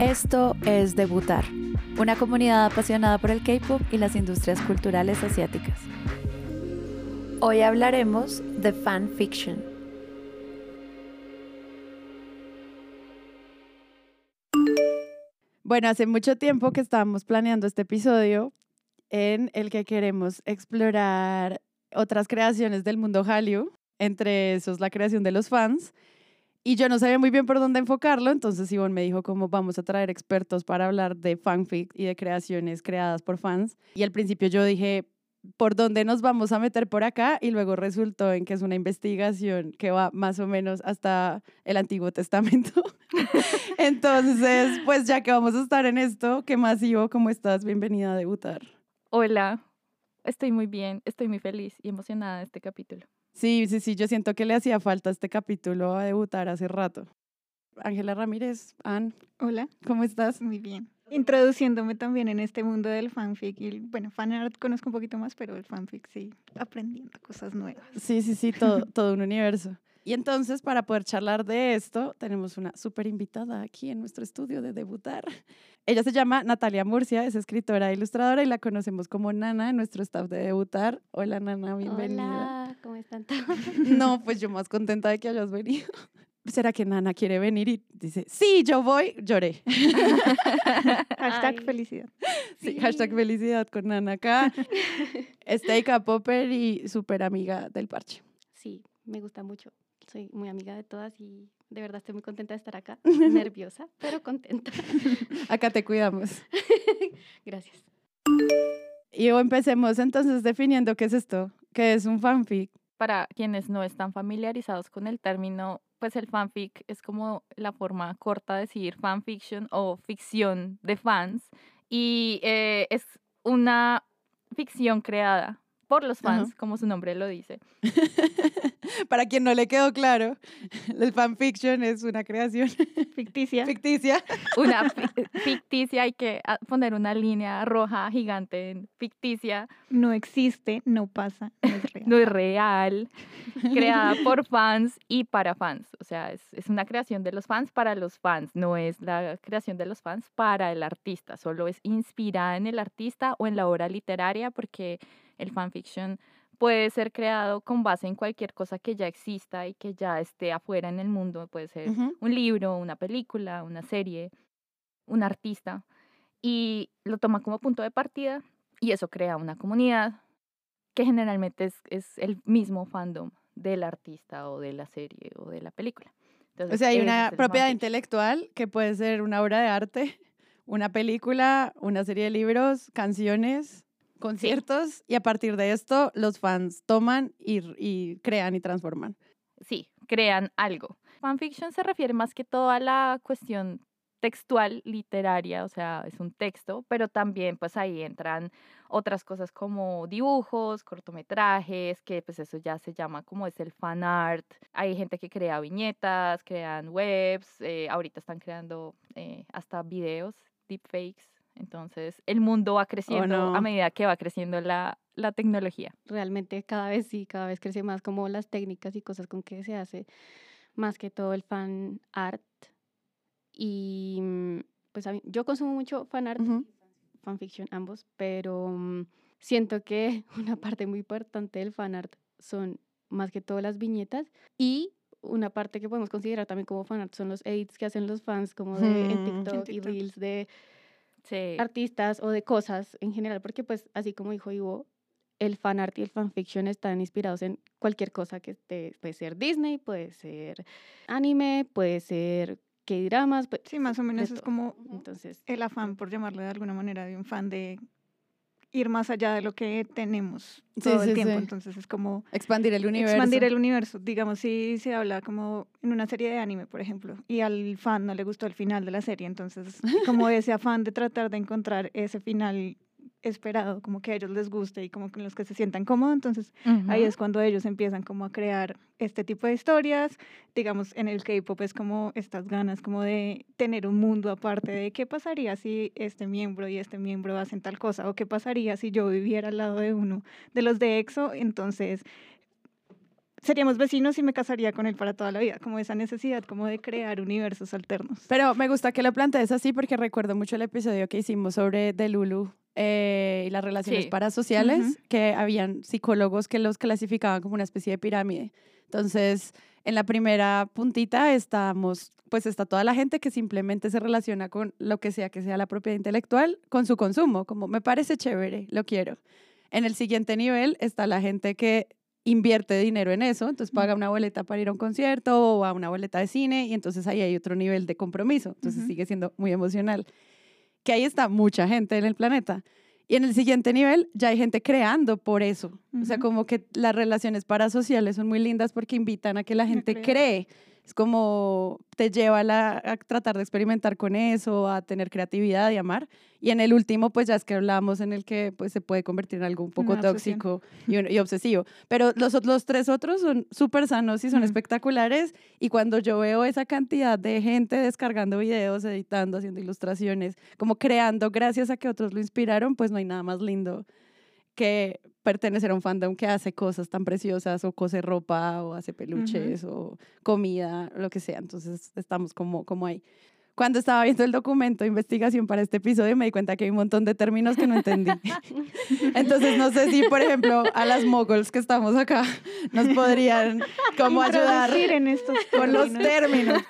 Esto es Debutar, una comunidad apasionada por el K-pop y las industrias culturales asiáticas. Hoy hablaremos de fan fiction. Bueno, hace mucho tiempo que estábamos planeando este episodio en el que queremos explorar otras creaciones del mundo Hallyu, entre esos la creación de los fans. Y yo no sabía muy bien por dónde enfocarlo, entonces Ivonne me dijo cómo vamos a traer expertos para hablar de fanfic y de creaciones creadas por fans. Y al principio yo dije, ¿por dónde nos vamos a meter por acá? Y luego resultó en que es una investigación que va más o menos hasta el Antiguo Testamento. entonces, pues ya que vamos a estar en esto, ¿qué más Ivo? ¿Cómo estás? Bienvenida a debutar. Hola, estoy muy bien, estoy muy feliz y emocionada de este capítulo. Sí, sí, sí, yo siento que le hacía falta este capítulo a debutar hace rato. Ángela Ramírez, Ann. Hola. ¿Cómo estás? Muy bien. Introduciéndome también en este mundo del fanfic. Y bueno, fanart conozco un poquito más, pero el fanfic sí, aprendiendo cosas nuevas. Sí, sí, sí, todo, todo un universo. Y entonces, para poder charlar de esto, tenemos una súper invitada aquí en nuestro estudio de debutar. Ella se llama Natalia Murcia, es escritora e ilustradora y la conocemos como Nana en nuestro staff de debutar. Hola, Nana, bienvenida. Hola, ¿cómo están todos? No, pues yo más contenta de que hayas venido. ¿Será que Nana quiere venir y dice, sí, yo voy? Lloré. hashtag felicidad. Sí, hashtag felicidad con Nana acá. Steak Popper y súper amiga del parche. Sí, me gusta mucho. Soy muy amiga de todas y de verdad estoy muy contenta de estar acá. Nerviosa, pero contenta. Acá te cuidamos. Gracias. Y empecemos entonces definiendo qué es esto, qué es un fanfic. Para quienes no están familiarizados con el término, pues el fanfic es como la forma corta de decir fanfiction o ficción de fans y eh, es una ficción creada por los fans, como su nombre lo dice. Para quien no le quedó claro, el fanfiction es una creación ficticia. Ficticia. Una ficticia, hay que ah, poner una línea roja gigante en ficticia. No existe, no pasa, no es real. No es real. Creada por fans y para fans. O sea, es, es una creación de los fans para los fans. No es la creación de los fans para el artista. Solo es inspirada en el artista o en la obra literaria porque el fanfiction puede ser creado con base en cualquier cosa que ya exista y que ya esté afuera en el mundo. Puede ser un libro, una película, una serie, un artista. Y lo toma como punto de partida y eso crea una comunidad que generalmente es, es el mismo fandom del artista o de la serie o de la película. o sea, hay una propiedad intelectual que puede ser una obra de arte, una película, una serie de libros, canciones, conciertos y a partir de esto los fans toman y, crean y transforman. Sí, crean algo. Fanfiction se refiere más que todo a la cuestión textual, literaria, o sea, es un texto, pero también pues ahí entran otras cosas como dibujos, cortometrajes, que pues eso ya se llama como es el fan art. Hay gente que crea viñetas, crean webs, eh, ahorita están creando eh, hasta videos, deepfakes, entonces, el mundo va creciendo a medida que va creciendo la, la tecnología. Realmente cada vez sí, cada vez crece más como las técnicas y cosas con que se hace más que todo el fan art. Y mm, pues yo consumo mucho fan art, fanfiction ambos, pero mm, siento que una parte muy importante del fan art son más que todo las viñetas y una parte que podemos considerar también como fan art son los edits que hacen los fans como de en TikTok y reels de artistas o de cosas en general, porque pues así como dijo Ivo, el fan art y el fanfiction están inspirados en cualquier cosa que esté, puede ser Disney, puede ser anime, puede ser K-dramas. Pues, sí, más o menos es como Entonces, el afán, por llamarle de alguna manera, de un fan de ir más allá de lo que tenemos todo el tiempo. Entonces es como... Expandir el universo. Expandir el universo. Digamos, si se habla como en una serie de anime, por ejemplo, y al fan no le gustó el final de la serie, entonces como ese afán de tratar de encontrar ese final esperado, como que a ellos les guste y como con los que se sientan cómodos. Entonces ahí es cuando ellos empiezan como a crear este tipo de historias. Digamos, en el K-pop es como estas ganas como de tener un mundo aparte de qué pasaría si este miembro y este miembro hacen tal cosa o qué pasaría si yo viviera al lado de uno de los de EXO. Entonces seríamos vecinos y me casaría con él para toda la vida, como esa necesidad como de crear universos alternos. Pero me gusta que lo plantees así porque recuerdo mucho el episodio que hicimos sobre Delulu eh, y las relaciones parasociales, que habían psicólogos que los clasificaban como una especie de pirámide. Entonces, en la primera puntita estamos, pues está toda la gente que simplemente se relaciona con lo que sea que sea la propiedad intelectual, con su consumo, como me parece chévere, lo quiero. En el siguiente nivel está la gente que invierte dinero en eso, entonces paga una boleta para ir a un concierto o a una boleta de cine y entonces ahí hay otro nivel de compromiso, entonces sigue siendo muy emocional. Que ahí está mucha gente en el planeta. Y en el siguiente nivel ya hay gente creando por eso. O sea, como que las relaciones parasociales son muy lindas porque invitan a que la gente cree es como te lleva a, tratar de experimentar con eso, a tener creatividad y amar. Y en el último, pues ya es que hablamos en el que pues se puede convertir en algo un poco tóxico y, obsesivo. Pero los, los tres otros son súper sanos y son espectaculares. Y cuando yo veo esa cantidad de gente descargando videos, editando, haciendo ilustraciones, como creando gracias a que otros lo inspiraron, pues no hay nada más lindo que pertenecer a un fandom que hace cosas tan preciosas o cose ropa o hace peluches o comida, lo que sea. Entonces estamos como, como ahí. Cuando estaba viendo el documento de investigación para este episodio me di cuenta que hay un montón de términos que no entendí. Entonces no sé si, por ejemplo, a las moguls que estamos acá nos podrían como ayudar en estos con los términos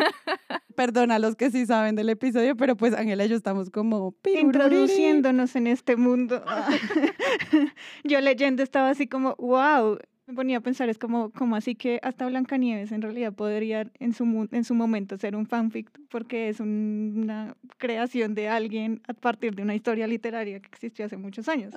perdón a los que sí saben del episodio, pero pues Ángela y yo estamos como introduciéndonos en este mundo. yo leyendo estaba así como, wow, me ponía a pensar, es como, como así que hasta Blancanieves en realidad podría en su, en su momento ser un fanfic, porque es una creación de alguien a partir de una historia literaria que existió hace muchos años.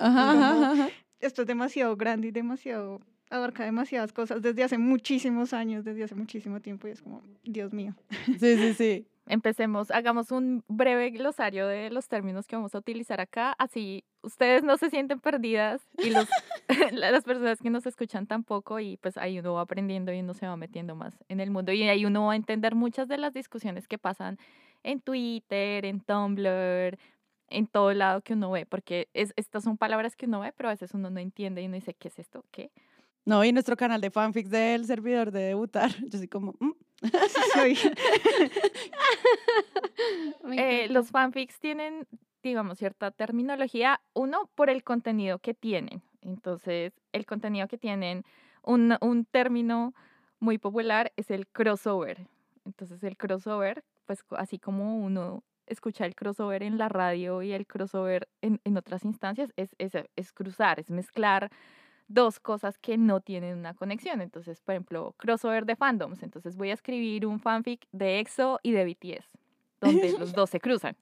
Esto es demasiado grande y demasiado abarca demasiadas cosas desde hace muchísimos años, desde hace muchísimo tiempo y es como, Dios mío. Sí, sí, sí. Empecemos, hagamos un breve glosario de los términos que vamos a utilizar acá, así ustedes no se sienten perdidas y los, las personas que nos escuchan tampoco y pues ahí uno va aprendiendo y uno se va metiendo más en el mundo y ahí uno va a entender muchas de las discusiones que pasan en Twitter, en Tumblr, en todo lado que uno ve, porque es, estas son palabras que uno ve, pero a veces uno no entiende y uno dice, ¿qué es esto? ¿Qué? No, y nuestro canal de fanfics del servidor de debutar. Yo soy como. Mm". Eh, los fanfics tienen, digamos, cierta terminología. Uno, por el contenido que tienen. Entonces, el contenido que tienen, un, un término muy popular es el crossover. Entonces, el crossover, pues así como uno escucha el crossover en la radio y el crossover en, en otras instancias, es, es, es cruzar, es mezclar dos cosas que no tienen una conexión. Entonces, por ejemplo, crossover de fandoms. Entonces voy a escribir un fanfic de EXO y de BTS, donde los dos se cruzan.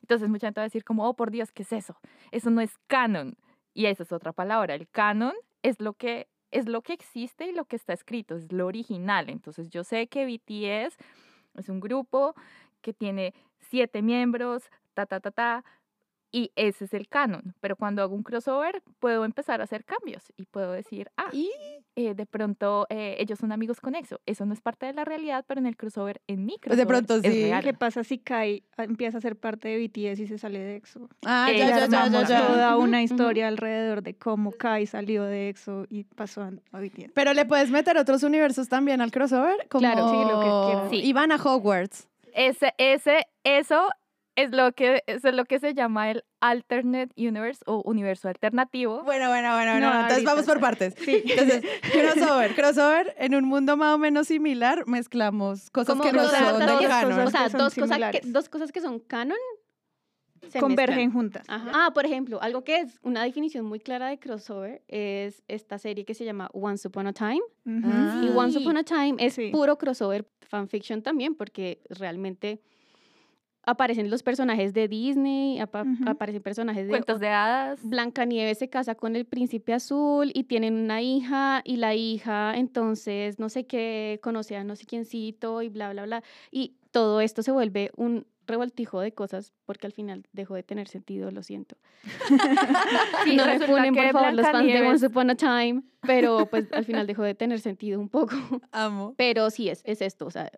Entonces mucha gente va a decir como, oh, por Dios, ¿qué es eso? Eso no es canon. Y esa es otra palabra. El canon es lo que es lo que existe y lo que está escrito, es lo original. Entonces yo sé que BTS es un grupo que tiene siete miembros, ta, ta, ta, ta, y ese es el canon. Pero cuando hago un crossover, puedo empezar a hacer cambios y puedo decir, ah, eh, de pronto eh, ellos son amigos con EXO. Eso no es parte de la realidad, pero en el crossover, en mi crossover, pues de pronto sí. ¿Qué pasa si Kai ah, empieza a ser parte de BTS y se sale de EXO? Ah, ya, ya, ya, ya, ya, Toda una historia alrededor de cómo Kai salió de EXO y pasó a BTS. Pero le puedes meter otros universos también al crossover, como claro, sí, lo que quieras. Sí. Y van a Hogwarts. Ese, ese, eso es lo que es lo que se llama el alternate universe o universo alternativo. Bueno, bueno, bueno, bueno. entonces vamos por partes. Sí. Entonces, crossover, crossover en un mundo más o menos similar, mezclamos cosas que no son canon. O sea, dos cosas, que, dos cosas que son canon convergen juntas. Ah, por ejemplo, algo que es una definición muy clara de crossover es esta serie que se llama Once Upon a Time. Y Once Upon a Time es puro crossover fanfiction también, porque realmente aparecen los personajes de Disney, aparecen personajes de... Cuentos de hadas. Blancanieves se casa con el príncipe azul y tienen una hija y la hija entonces no sé qué, conoce a no sé quiéncito y bla, bla, bla. Y todo esto se vuelve un revoltijo de cosas porque al final dejó de tener sentido, lo siento. Sí, no me funen, por favor, los fans de Once Upon a Time, pero pues al final dejó de tener sentido un poco. Amo. Pero sí, es, es esto, o sea,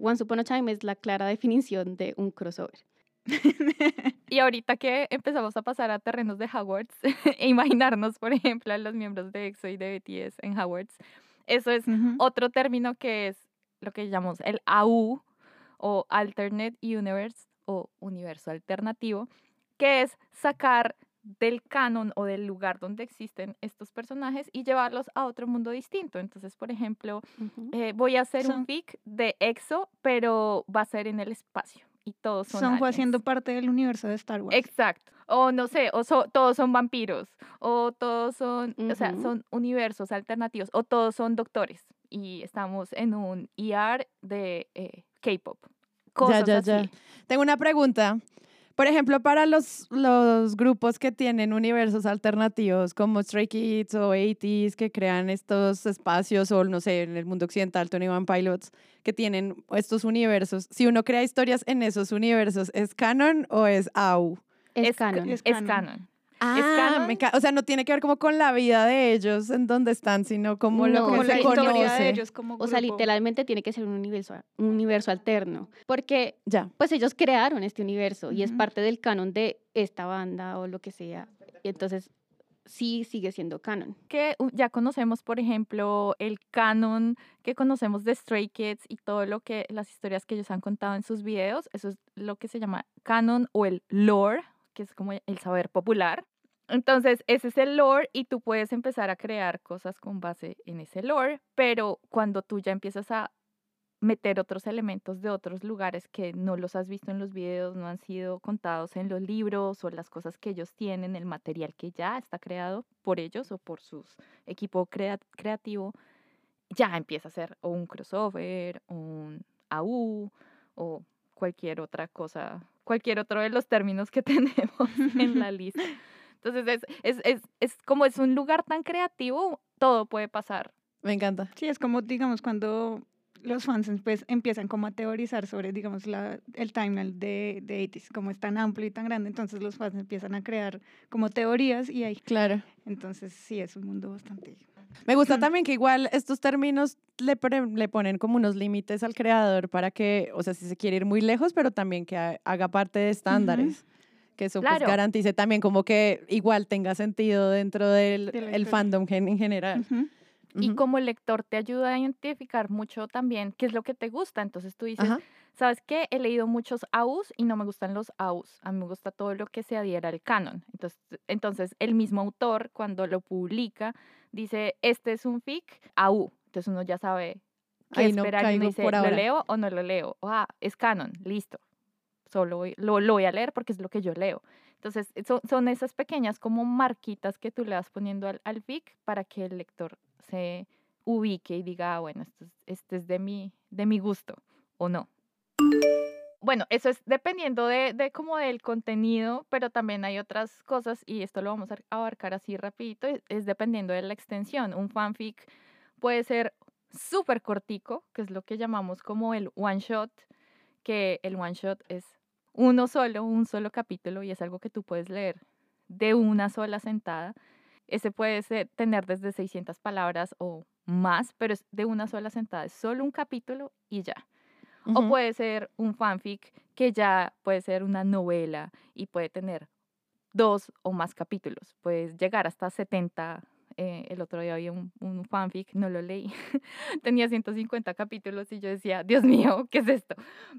Once Upon a Time es la clara definición de un crossover. Y ahorita que empezamos a pasar a terrenos de Hogwarts, e imaginarnos, por ejemplo, a los miembros de EXO y de BTS en Hogwarts, eso es otro término que es lo que llamamos el AU o Alternate Universe o universo alternativo, que es sacar del canon o del lugar donde existen estos personajes y llevarlos a otro mundo distinto. Entonces, por ejemplo, eh, voy a hacer un fic de EXO, pero va a ser en el espacio y todos son Son aliens. haciendo parte del universo de Star Wars. Exacto. O no sé, o so- todos son vampiros, o todos son, o sea, son universos alternativos, o todos son doctores. Y estamos en un ER de eh, K-pop. Cosas ya, así. ya. Tengo una pregunta. Por ejemplo, para los, los grupos que tienen universos alternativos como Stray Kids o 80s que crean estos espacios o no sé, en el mundo occidental, Tony One Pilots, que tienen estos universos, si uno crea historias en esos universos, ¿es canon o es AU? Es, es ca- canon. es Es canon. Ah, me o sea, no tiene que ver como con la vida de ellos, en dónde están, sino como lo No, que como se la conoce. de ellos como O sea, grupo. literalmente tiene que ser un universo, un universo alterno. Porque, Ya. pues ellos crearon este universo y es parte del canon de esta banda o lo que sea. Y entonces, sí sigue siendo canon. Que uh, ya conocemos, por ejemplo, el canon que conocemos de Stray Kids y todo lo que, las historias que ellos han contado en sus videos. Eso es lo que se llama canon o el lore, que es como el saber popular. Entonces, ese es el lore y tú puedes empezar a crear cosas con base en ese lore, pero cuando tú ya empiezas a meter otros elementos de otros lugares que no los has visto en los videos, no han sido contados en los libros o las cosas que ellos tienen, el material que ya está creado por ellos o por su equipo crea- creativo, ya empieza a ser o un crossover, o un AU o cualquier otra cosa, cualquier otro de los términos que tenemos en la lista. Entonces es, es, es, es como es un lugar tan creativo, todo puede pasar. Me encanta. Sí, es como, digamos, cuando los fans pues, empiezan como a teorizar sobre, digamos, la, el timeline de, de 80s, como es tan amplio y tan grande, entonces los fans empiezan a crear como teorías y ahí, Claro. entonces sí, es un mundo bastante... Me gusta también que igual estos términos le, pre- le ponen como unos límites al creador para que, o sea, si se quiere ir muy lejos, pero también que ha- haga parte de estándares. Que eso pues, garantice también como que igual tenga sentido dentro del el fandom gen- en general. Y como lector te ayuda a identificar mucho también qué es lo que te gusta. Entonces tú dices, Ajá. ¿sabes qué? He leído muchos AUs y no me gustan los AUs. A mí me gusta todo lo que se adhiera al canon. Entonces, entonces el mismo autor, cuando lo publica, dice, este es un fic AU. Entonces uno ya sabe qué no esperar. y uno dice, ¿lo leo o no lo leo? O, ah, es canon, listo. Solo lo, lo voy a leer porque es lo que yo leo. Entonces, son, son esas pequeñas como marquitas que tú le vas poniendo al, al para que el lector se ubique y diga, ah, bueno, esto es, este es de mi, de mi gusto o no. Bueno, eso es dependiendo de, de como del contenido, pero también hay otras cosas y esto lo vamos a abarcar así rapidito, es, es dependiendo de la extensión. Un fanfic puede ser súper cortico, que es lo que llamamos como el one shot, que el one shot es uno solo, un solo capítulo y es algo que tú puedes leer de una sola sentada. Ese puede ser- tener desde 600 palabras o más, pero es de una sola sentada, es solo un capítulo y ya. O puede ser un fanfic que ya puede ser una novela y puede tener dos o más capítulos. Puedes llegar hasta 70. eh, el otro día había un, un fanfic, no lo leí. Tenía 150 capítulos y yo decía, Dios mío, ¿qué es esto?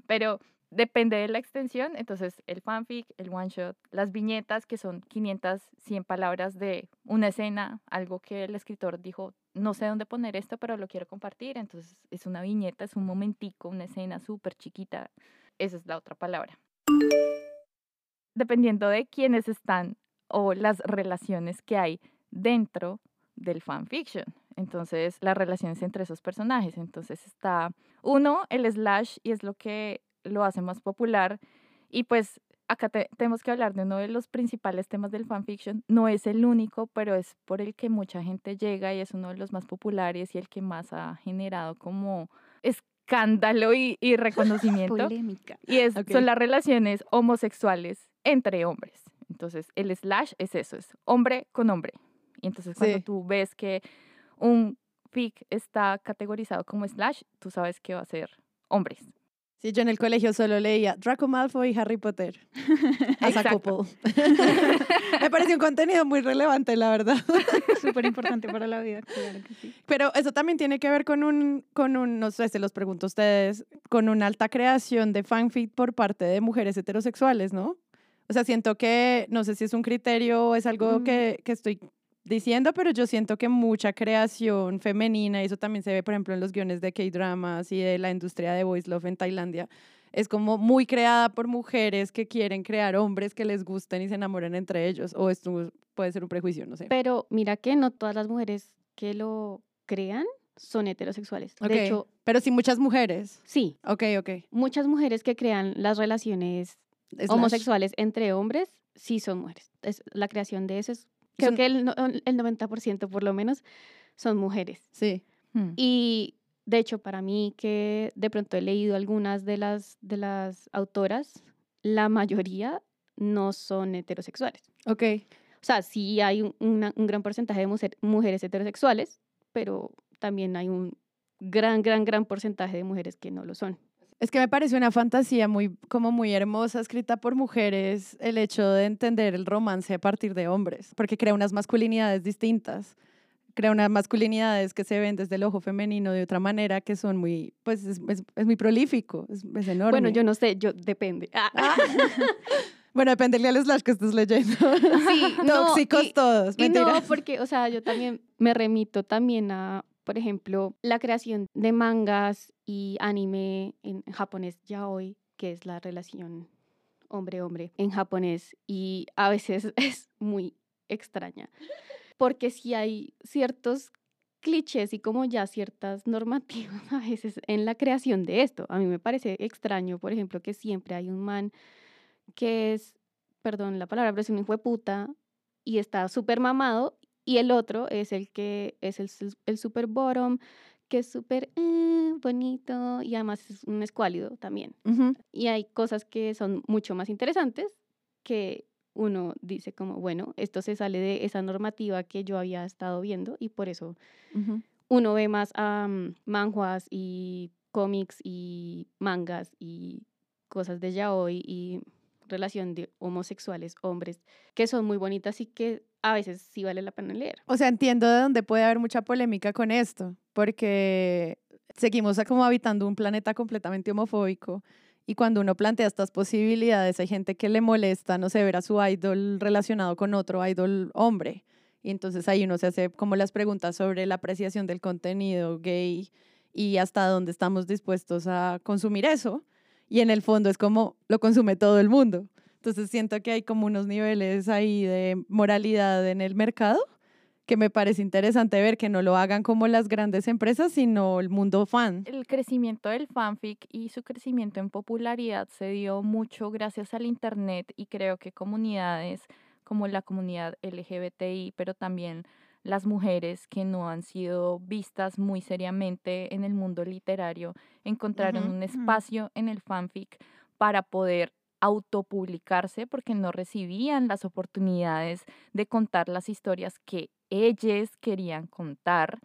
Pero depende de la extensión. Entonces, el fanfic, el one shot, las viñetas, que son 500, 100 palabras de una escena, algo que el escritor dijo, no sé dónde poner esto, pero lo quiero compartir. Entonces, es una viñeta, es un momentico, una escena súper chiquita. Esa es la otra palabra. Dependiendo de quiénes están o las relaciones que hay dentro del fanfiction. Entonces, las relaciones entre esos personajes. Entonces, está uno, el slash, y es lo que lo hace más popular. Y pues acá te- tenemos que hablar de uno de los principales temas del fanfiction. No es el único, pero es por el que mucha gente llega y es uno de los más populares y el que más ha generado como... Es escándalo y, y reconocimiento. Polémica. Y es, Ok. son las relaciones homosexuales entre hombres. Entonces, el slash es eso, es hombre con hombre. Y entonces, cuando Sí. tú ves que un fic está categorizado como slash, tú sabes que va a ser hombres. Sí, yo en el colegio solo leía Draco Malfoy y Harry Potter. As a couple. Me pareció un contenido muy relevante, la verdad. Súper importante para la vida, claro que sí. Pero eso también tiene que ver con un, con un, no sé, se los pregunto a ustedes, con una alta creación de fanfic por parte de mujeres heterosexuales, ¿no? O sea, siento que, no sé si es un criterio o es algo Mm. que, que estoy diciendo, pero yo siento que mucha creación femenina, y eso también se ve, por ejemplo, en los guiones de K-dramas y de la industria de voice love en Tailandia, es como muy creada por mujeres que quieren crear hombres que les gusten y se enamoren entre ellos. O esto puede ser un prejuicio, no sé. Pero mira que no todas las mujeres que lo crean son heterosexuales. De hecho, pero sí muchas mujeres. sí, Ok, ok. muchas mujeres que crean las relaciones Slash. homosexuales entre hombres sí son mujeres. Es, la creación de eso es, creo Son- que el, el 90% por lo menos son mujeres. Sí. Hmm. Y de hecho, para mí que de pronto he leído algunas de las, de las autoras, la mayoría no son heterosexuales. Ok. O sea, sí hay un, una- un gran porcentaje de mujer- mujeres heterosexuales, pero también hay un gran, gran, gran porcentaje de mujeres que no lo son. Es que me parece una fantasía muy, como muy hermosa, escrita por mujeres, el hecho de entender el romance a partir de hombres, porque crea unas masculinidades distintas, crea unas masculinidades que se ven desde el ojo femenino de otra manera, que son muy, pues es, es- es muy prolífico, es, es enorme. Bueno, yo no sé, yo depende. Ah, Bueno, depende del slash que estés leyendo. Sí, no, Tóxicos y- todos, Y no, porque, o sea, yo también me remito también a, por ejemplo, la creación de mangas y anime en japonés yaoi, que es la relación hombre-hombre en japonés, y a veces es muy extraña, porque si hay ciertos clichés y como ya ciertas normativas a veces en la creación de esto. A mí me parece extraño, por ejemplo, que siempre hay un man que es, perdón la palabra, pero es un hijo de puta y está súper mamado y el otro es el que es el, el super bottom, que es súper eh, bonito y además es un escuálido también. Y hay cosas que son mucho más interesantes que uno dice como, bueno, esto se sale de esa normativa que yo había estado viendo y por eso uno ve más a manjuas y cómics y mangas y cosas de yaoi y relación de homosexuales, hombres, que son muy bonitas y que a veces sí vale la pena leer. O sea, entiendo de dónde puede haber mucha polémica con esto, porque seguimos como habitando un planeta completamente homofóbico y cuando uno plantea estas posibilidades hay gente que le molesta, no sé, ver a su idol relacionado con otro idol hombre. Y entonces ahí uno se hace como las preguntas sobre la apreciación del contenido gay y hasta dónde estamos dispuestos a consumir eso. Y en el fondo es como lo consume todo el mundo. Entonces siento que hay como unos niveles ahí de moralidad en el mercado que me parece interesante ver que no lo hagan como las grandes empresas, sino el mundo fan. El crecimiento del fanfic y su crecimiento en popularidad se dio mucho gracias al Internet y creo que comunidades como la comunidad LGBTI, pero también las mujeres que no han sido vistas muy seriamente en el mundo literario, encontraron Ujú, un ujú. espacio en el fanfic para poder autopublicarse porque no recibían las oportunidades de contar las historias que ellos querían contar.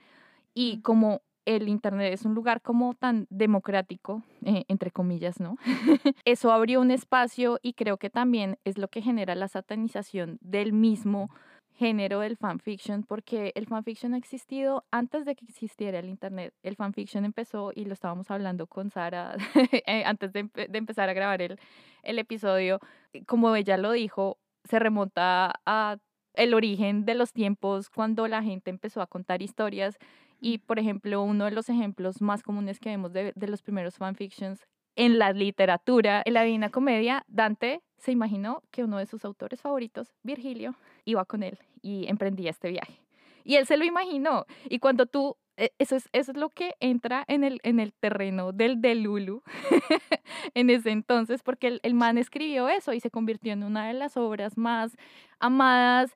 Y como el Internet es un lugar como tan democrático, eh, entre comillas, ¿no? Eso abrió un espacio y creo que también es lo que genera la satanización del mismo género del fanfiction, porque el fanfiction ha existido antes de que existiera el Internet. El fanfiction empezó, y lo estábamos hablando con Sara eh, antes de, de empezar a grabar el, el episodio, eh, como ella lo dijo, se remonta a el origen de los tiempos cuando la gente empezó a contar historias y, por ejemplo, uno de los ejemplos más comunes que vemos de, de los primeros fanfictions en la literatura, en la Divina Comedia, Dante se imaginó que uno de sus autores favoritos, Virgilio, iba con él y emprendía este viaje. Y él se lo imaginó. Y cuando tú, eh, eso es, eso es lo que entra en el, en el terreno del Delulu en ese entonces, porque el, el man escribió eso y se convirtió en una de las obras más amadas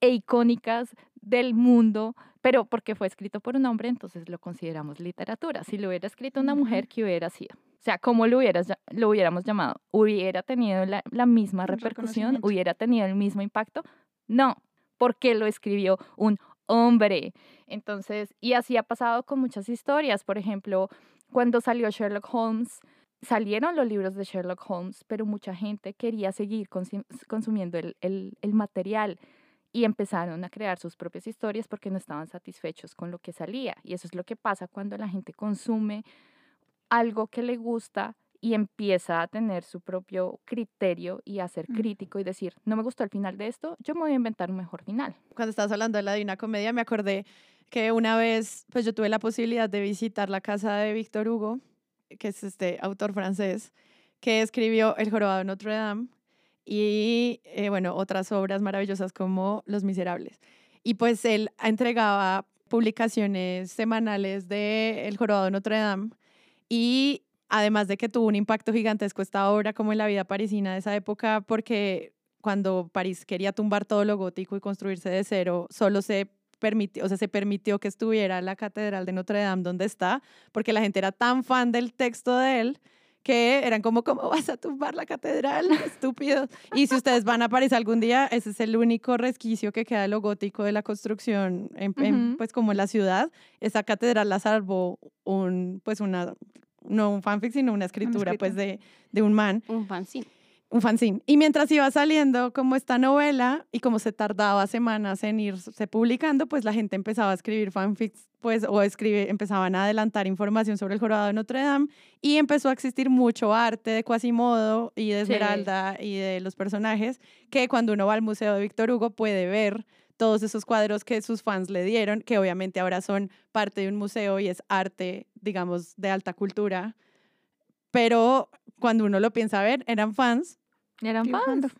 e icónicas del mundo pero porque fue escrito por un hombre, entonces lo consideramos literatura. Si lo hubiera escrito una mujer, ¿qué hubiera sido? O sea, ¿cómo lo, hubieras, lo hubiéramos llamado? ¿Hubiera tenido la, la misma repercusión? ¿Hubiera tenido el mismo impacto? No, porque lo escribió un hombre. Entonces, y así ha pasado con muchas historias. Por ejemplo, cuando salió Sherlock Holmes, salieron los libros de Sherlock Holmes, pero mucha gente quería seguir consumiendo el, el, el, material y empezaron a crear sus propias historias porque no estaban satisfechos con lo que salía. Y eso es lo que pasa cuando la gente consume algo que le gusta y empieza a tener su propio criterio y a ser crítico y decir, no me gustó el final de esto, yo me voy a inventar un mejor final. Cuando estabas hablando de la Divina Comedia, me acordé que una vez, pues yo tuve la posibilidad de visitar la casa de Víctor Hugo, que es este autor francés, que escribió El Jorobado de Notre Dame y, eh, bueno, otras obras maravillosas como Los Miserables. Y pues él entregaba publicaciones semanales de El Jorobado de Notre Dame y además de que tuvo un impacto gigantesco esta obra como en la vida parisina de esa época, porque cuando París quería tumbar todo lo gótico y construirse de cero, solo se permitió, o sea, se permitió que estuviera la Catedral de Notre Dame donde está, porque la gente era tan fan del texto de él que eran como, ¿cómo vas a tumbar la catedral? Estúpido. Y si ustedes van a París algún día, ese es el único resquicio que queda de lo gótico de la construcción, en, pues como en la ciudad. Esa catedral la salvó un, pues una no un fanfic, sino una escritura, pues de, de un man. Un fanzine. Un fanzine. Y mientras iba saliendo como esta novela y como se tardaba semanas en irse publicando, pues la gente empezaba a escribir fanfics, pues, o escribe, empezaban a adelantar información sobre el jorobado de Notre Dame y empezó a existir mucho arte de Quasimodo y de Esmeralda y de los personajes que cuando uno va al Museo de Víctor Hugo puede ver todos esos cuadros que sus fans le dieron, que obviamente ahora son parte de un museo y es arte, digamos, de alta cultura. Pero cuando uno lo piensa ver, eran fans. Eran fans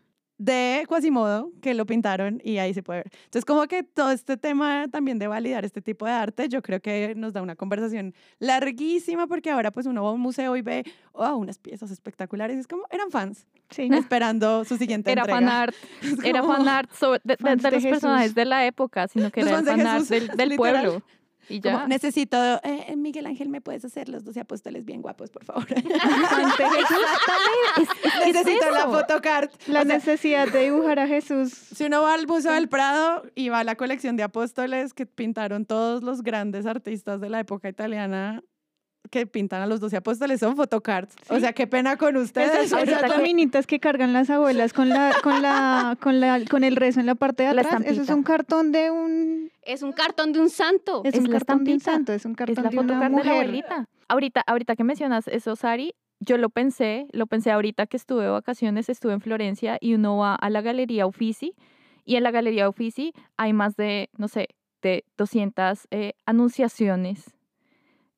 de Quasimodo que lo pintaron y ahí se puede ver. Entonces, como que todo este tema también de validar este tipo de arte, yo creo que nos da una conversación larguísima porque ahora pues uno va a un museo y ve oh, unas piezas espectaculares es como, eran fans. Sí. Esperando su siguiente era entrega. Fan art, era fan art de, de, los personajes de la época, sino que era fan art del, del pueblo. Y ya. necesito, eh, Miguel Ángel, ¿me puedes hacer los 12 apóstoles bien guapos, por favor? necesito la photocard. La necesidad de dibujar a Jesús. Si uno va al Museo del Prado y va a la colección de apóstoles que pintaron todos los grandes artistas de la época italiana, que pintan a los doce apóstoles son photocards. O sea, qué pena con ustedes. Esas, esas laminitas que cargan las abuelas con la, con la, con la, con el rezo en la parte de atrás. Eso es un cartón de un. Es un cartón de un santo. Es, un cartón de un santo. Es un cartón de una mujer. De la abuelita. Ahorita, ahorita que mencionas eso, Sari, yo lo pensé, lo pensé ahorita que estuve de vacaciones, estuve en Florencia y uno va a la Galería Uffizi y en la Galería Uffizi hay más de, no sé, de 200 eh, anunciaciones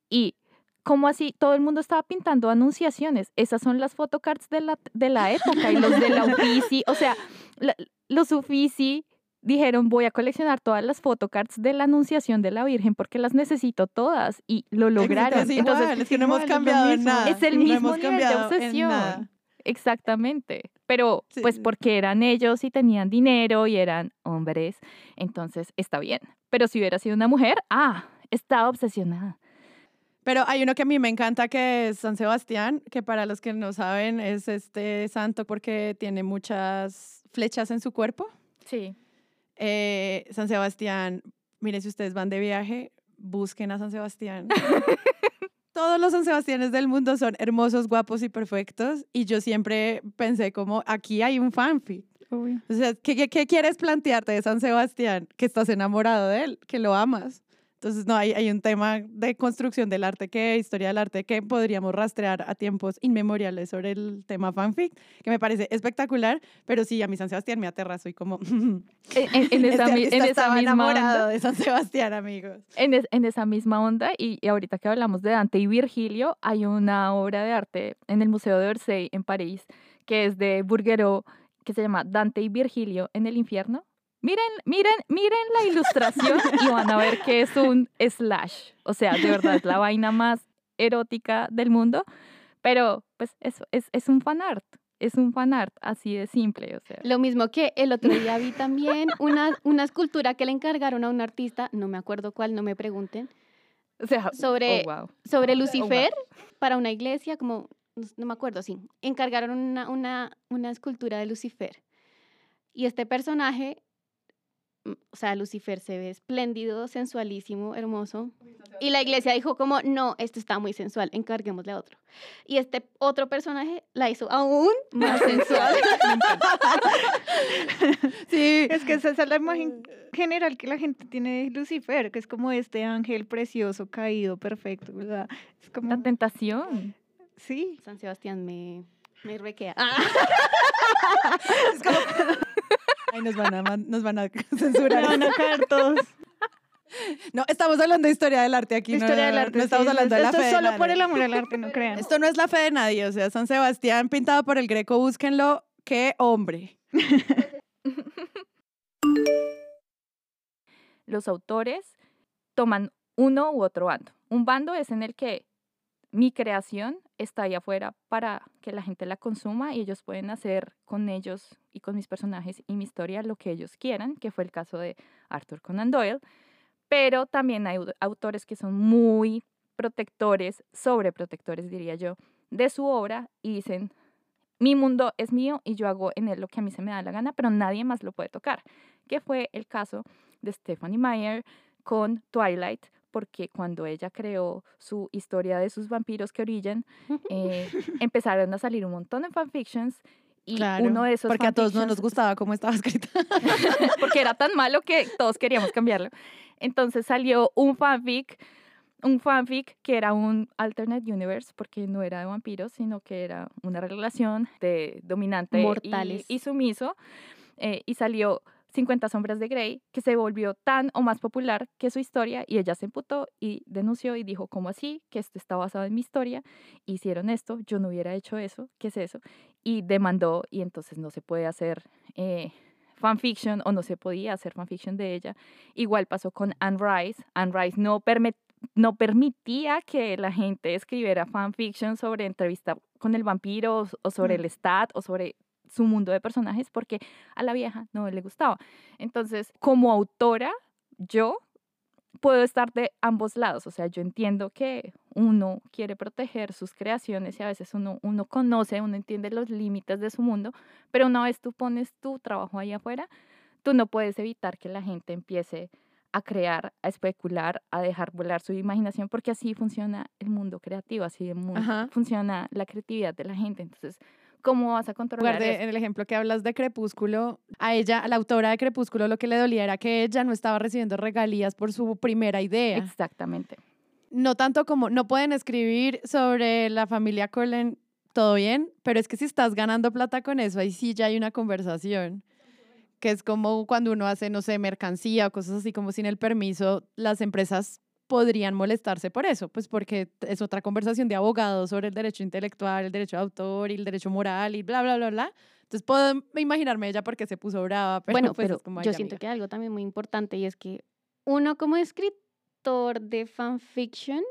y ¿Cómo así? Todo el mundo estaba pintando anunciaciones. Esas son las photocards de la, de la época y los de la Uffizi. O sea, los Uffizi dijeron voy a coleccionar todas las photocards de la Anunciación de la Virgen porque las necesito todas y lo lograron. Entonces, es que no hemos cambiado nada. Es el mismo nivel de obsesión. Exactamente. Pero pues porque eran ellos y tenían dinero y eran hombres, entonces está bien. Pero si hubiera sido una mujer, ah, estaba obsesionada. Pero hay uno que a mí me encanta que es San Sebastián, que para los que no saben es este santo porque tiene muchas flechas en su cuerpo. Sí. Eh, San Sebastián, miren, si ustedes van de viaje, busquen a San Sebastián. Todos los San Sebastianes del mundo son hermosos, guapos y perfectos. Y yo siempre pensé como, aquí hay un fanfic. O sea, ¿qué, qué quieres plantearte de San Sebastián? Que estás enamorado de él, que lo amas. Entonces, no, hay, hay un tema de construcción del arte, que historia del arte, que podríamos rastrear a tiempos inmemoriales sobre el tema fanfic, que me parece espectacular, pero sí, a mí San Sebastián me aterra, soy como... en, en, esa, este en esa misma onda. de San Sebastián, amigos. En, en esa misma onda, y, y, ahorita que hablamos de Dante y Virgilio, hay una obra de arte en el Museo de Orsay, en París, que es de Burguero, que se llama Dante y Virgilio en el infierno Miren, miren, miren la ilustración y van a ver que es un slash. O sea, de verdad, es la vaina más erótica del mundo. Pero, pues, eso es, es un fanart. es un fanart, así de simple, o sea. Lo mismo que el otro día vi también una, una escultura que le encargaron a un artista, no me acuerdo cuál, no me pregunten, O sea, sobre, oh, wow. sobre Lucifer para una iglesia, como, no me acuerdo, sí, encargaron una, una, una escultura de Lucifer. Y este personaje, o sea, Lucifer se ve espléndido, sensualísimo, hermoso. Y la iglesia dijo como, no, esto está muy sensual, encarguémosle a otro. Y este otro personaje la hizo aún más sensual. Sí. Es que esa es la imagen general que la gente tiene de Lucifer, que es como este ángel precioso, caído, perfecto, ¿verdad? Es como, La tentación. sí, San Sebastián me, me requea. Ay, nos van a, man- nos van a me censurar. van a caer todos. No, estamos hablando de historia del arte aquí. no- Historia del no- arte. No estamos sí, hablando de la Esto fe es de solo por el amor al arte, no crean. Esto no es la fe de nadie, o sea, San Sebastián pintado por el Greco, búsquenlo, qué hombre. Los autores toman uno u otro bando. Un bando es en el que mi creación está ahí afuera para que la gente la consuma y ellos pueden hacer con ellos y con mis personajes y mi historia lo que ellos quieran, que fue el caso de Arthur Conan Doyle. Pero también hay au- autores que son muy protectores, sobreprotectores diría yo, de su obra y dicen, mi mundo es mío y yo hago en él lo que a mí se me da la gana, pero nadie más lo puede tocar, que fue el caso de Stephanie Meyer con Twilight, porque cuando ella creó su historia de sus vampiros que orillan, eh, empezaron a salir un montón de fanfictions y Claro, uno de esos porque a todos no nos gustaba cómo estaba escrita. porque era tan malo que todos queríamos cambiarlo. Entonces salió un fanfic, un fanfic que era un alternate universe, porque no era de vampiros, sino que era una relación de dominante y-. Y, sumiso. eh, y salió 50 sombras de Grey, que se volvió tan o más popular que su historia, y ella se emputó y denunció y dijo, ¿cómo así? Que esto está basado en mi historia, hicieron esto, yo no hubiera hecho eso, ¿qué es eso? Y demandó, y entonces no se puede hacer eh, fanfiction o no se podía hacer fanfiction de ella.Igual pasó con Anne Rice. Anne Rice no, no permitía que la gente escribiera fanfiction sobre entrevista con el vampiro o- o sobre el stat o sobre su mundo de personajes porque a la vieja no le gustaba. Entonces, como autora, yo puedo estar de ambos lados. O sea, yo entiendo que uno quiere proteger sus creaciones y a veces uno, uno conoce, uno entiende los límites de su mundo, pero una vez tú pones tu trabajo ahí afuera, tú no puedes evitar que la gente empiece a crear, a especular, a dejar volar su imaginación, porque así funciona el mundo creativo, así el funciona la creatividad de la gente. Entonces, ¿cómo vas a controlar eso? en el ejemplo que hablas de Crepúsculo, a ella, a la autora de Crepúsculo, lo que le dolía era que ella no estaba recibiendo regalías por su primera idea. Exactamente. No tanto como, no pueden escribir sobre la familia Cullen, todo bien, pero es que si estás ganando plata con eso, ahí sí ya hay una conversación. Que es como cuando uno hace, no sé, mercancía o cosas así como sin el permiso, las empresas podrían molestarse por eso, pues porque es otra conversación de abogados sobre el derecho intelectual, el derecho de autor y el derecho moral y bla, bla, bla, bla. Entonces puedo imaginarme ella porque se puso brava, pero bueno, pues pero como, yo "Ay, siento amiga". que hay algo también muy importante y es que uno como escritor de fanfiction,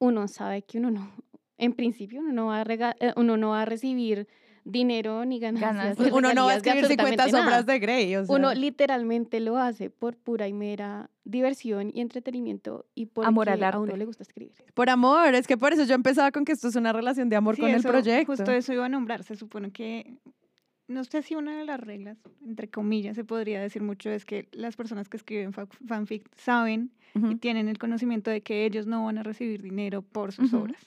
uno sabe que uno no, en principio uno no va a, rega- eh, uno no va a recibir dinero ni ganancias. Ganancias. Uno no va a escribir 50 absolutamente sombras nada. de Grey, o sea. Uno literalmente lo hace por pura y mera diversión y entretenimiento y porque Amor al a uno arte. le gusta escribir. Por amor, es que por eso yo empezaba con que esto es una relación de amor Sí, con el proyecto. Justo eso iba a nombrar. Se supone que, no sé si una de las reglas, entre comillas, se podría decir mucho, es que las personas que escriben fa- fanfic saben y tienen el conocimiento de que ellos no van a recibir dinero por sus obras.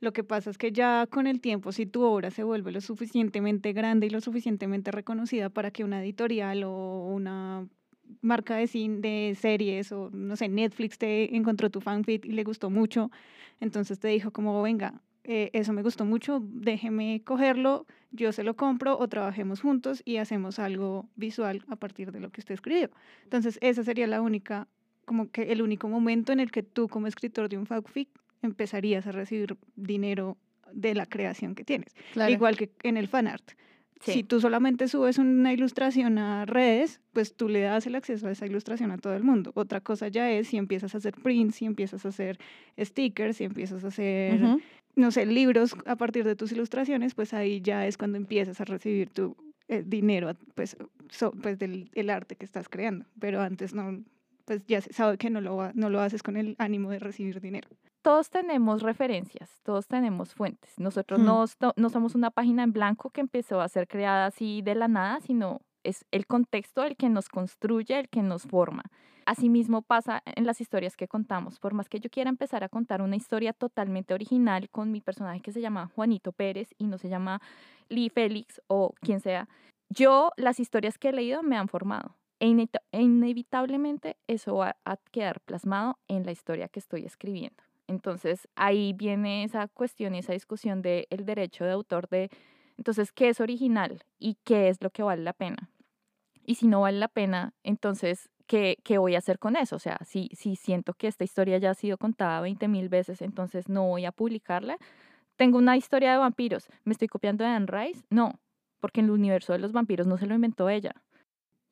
Lo que pasa es que ya con el tiempo, si tu obra se vuelve lo suficientemente grande y lo suficientemente reconocida para que una editorial o una marca de cine, de series o no sé, Netflix te encontró tu fanfic y le gustó mucho, entonces te dijo como, venga, eh, eso me gustó mucho, déjeme cogerlo, yo se lo compro o trabajemos juntos y hacemos algo visual a partir de lo que usted escribió. Entonces, esa sería la única, como que el único momento en el que tú como escritor de un fanfic empezarías a recibir dinero de la creación que tienes. Claro. Igual que en el fanart. Sí. Si tú solamente subes una ilustración a redes, pues tú le das el acceso a esa ilustración a todo el mundo. Otra cosa ya es si empiezas a hacer prints, si empiezas a hacer stickers, si empiezas a hacer Ujú. no sé, libros a partir de tus ilustraciones, pues ahí ya es cuando empiezas a recibir tu eh, dinero pues, pues del el arte que estás creando. Pero antes no, pues ya se sabe que no lo, no lo haces con el ánimo de recibir dinero. Todos tenemos referencias, todos tenemos fuentes. Nosotros no, no somos una página en blanco que empezó a ser creada así de la nada, sino es el contexto el que nos construye, el que nos forma. Asimismo pasa en las historias que contamos. Por más que yo quiera empezar a contar una historia totalmente original con mi personaje que se llama Juanito Pérez y no se llama Lee Félix o quien sea, yo las historias que he leído me han formado. E, e inevitablemente eso va a quedar plasmado en la historia que estoy escribiendo. Entonces ahí viene esa cuestión y esa discusión del el derecho de autor de entonces, ¿qué es original y qué es lo que vale la pena? Y si no vale la pena, entonces, ¿qué, qué voy a hacer con eso? O sea, si, si siento que esta historia ya ha sido contada 20 mil veces, entonces no voy a publicarla. Tengo una historia de vampiros, ¿me estoy copiando de Anne Rice? No, porque en el universo de los vampiros no se lo inventó ella.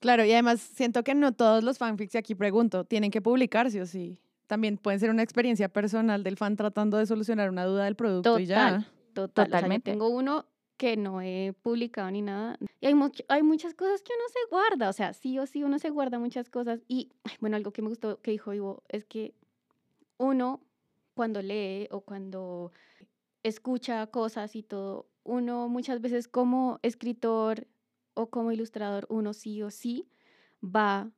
Claro, y además siento que no todos los fanfics, y aquí pregunto, tienen que publicarse o sí. También pueden ser una experiencia personal del fan tratando de solucionar una duda del producto y ya. Total, totalmente. tengo uno que no he publicado ni nada. Y hay, hay muchas cosas que uno se guarda, o sea, sí o sí uno se guarda muchas cosas. Y bueno, algo que me gustó que dijo Ivo es que uno cuando lee o cuando escucha cosas y todo, uno muchas veces como escritor o como ilustrador, uno sí o sí va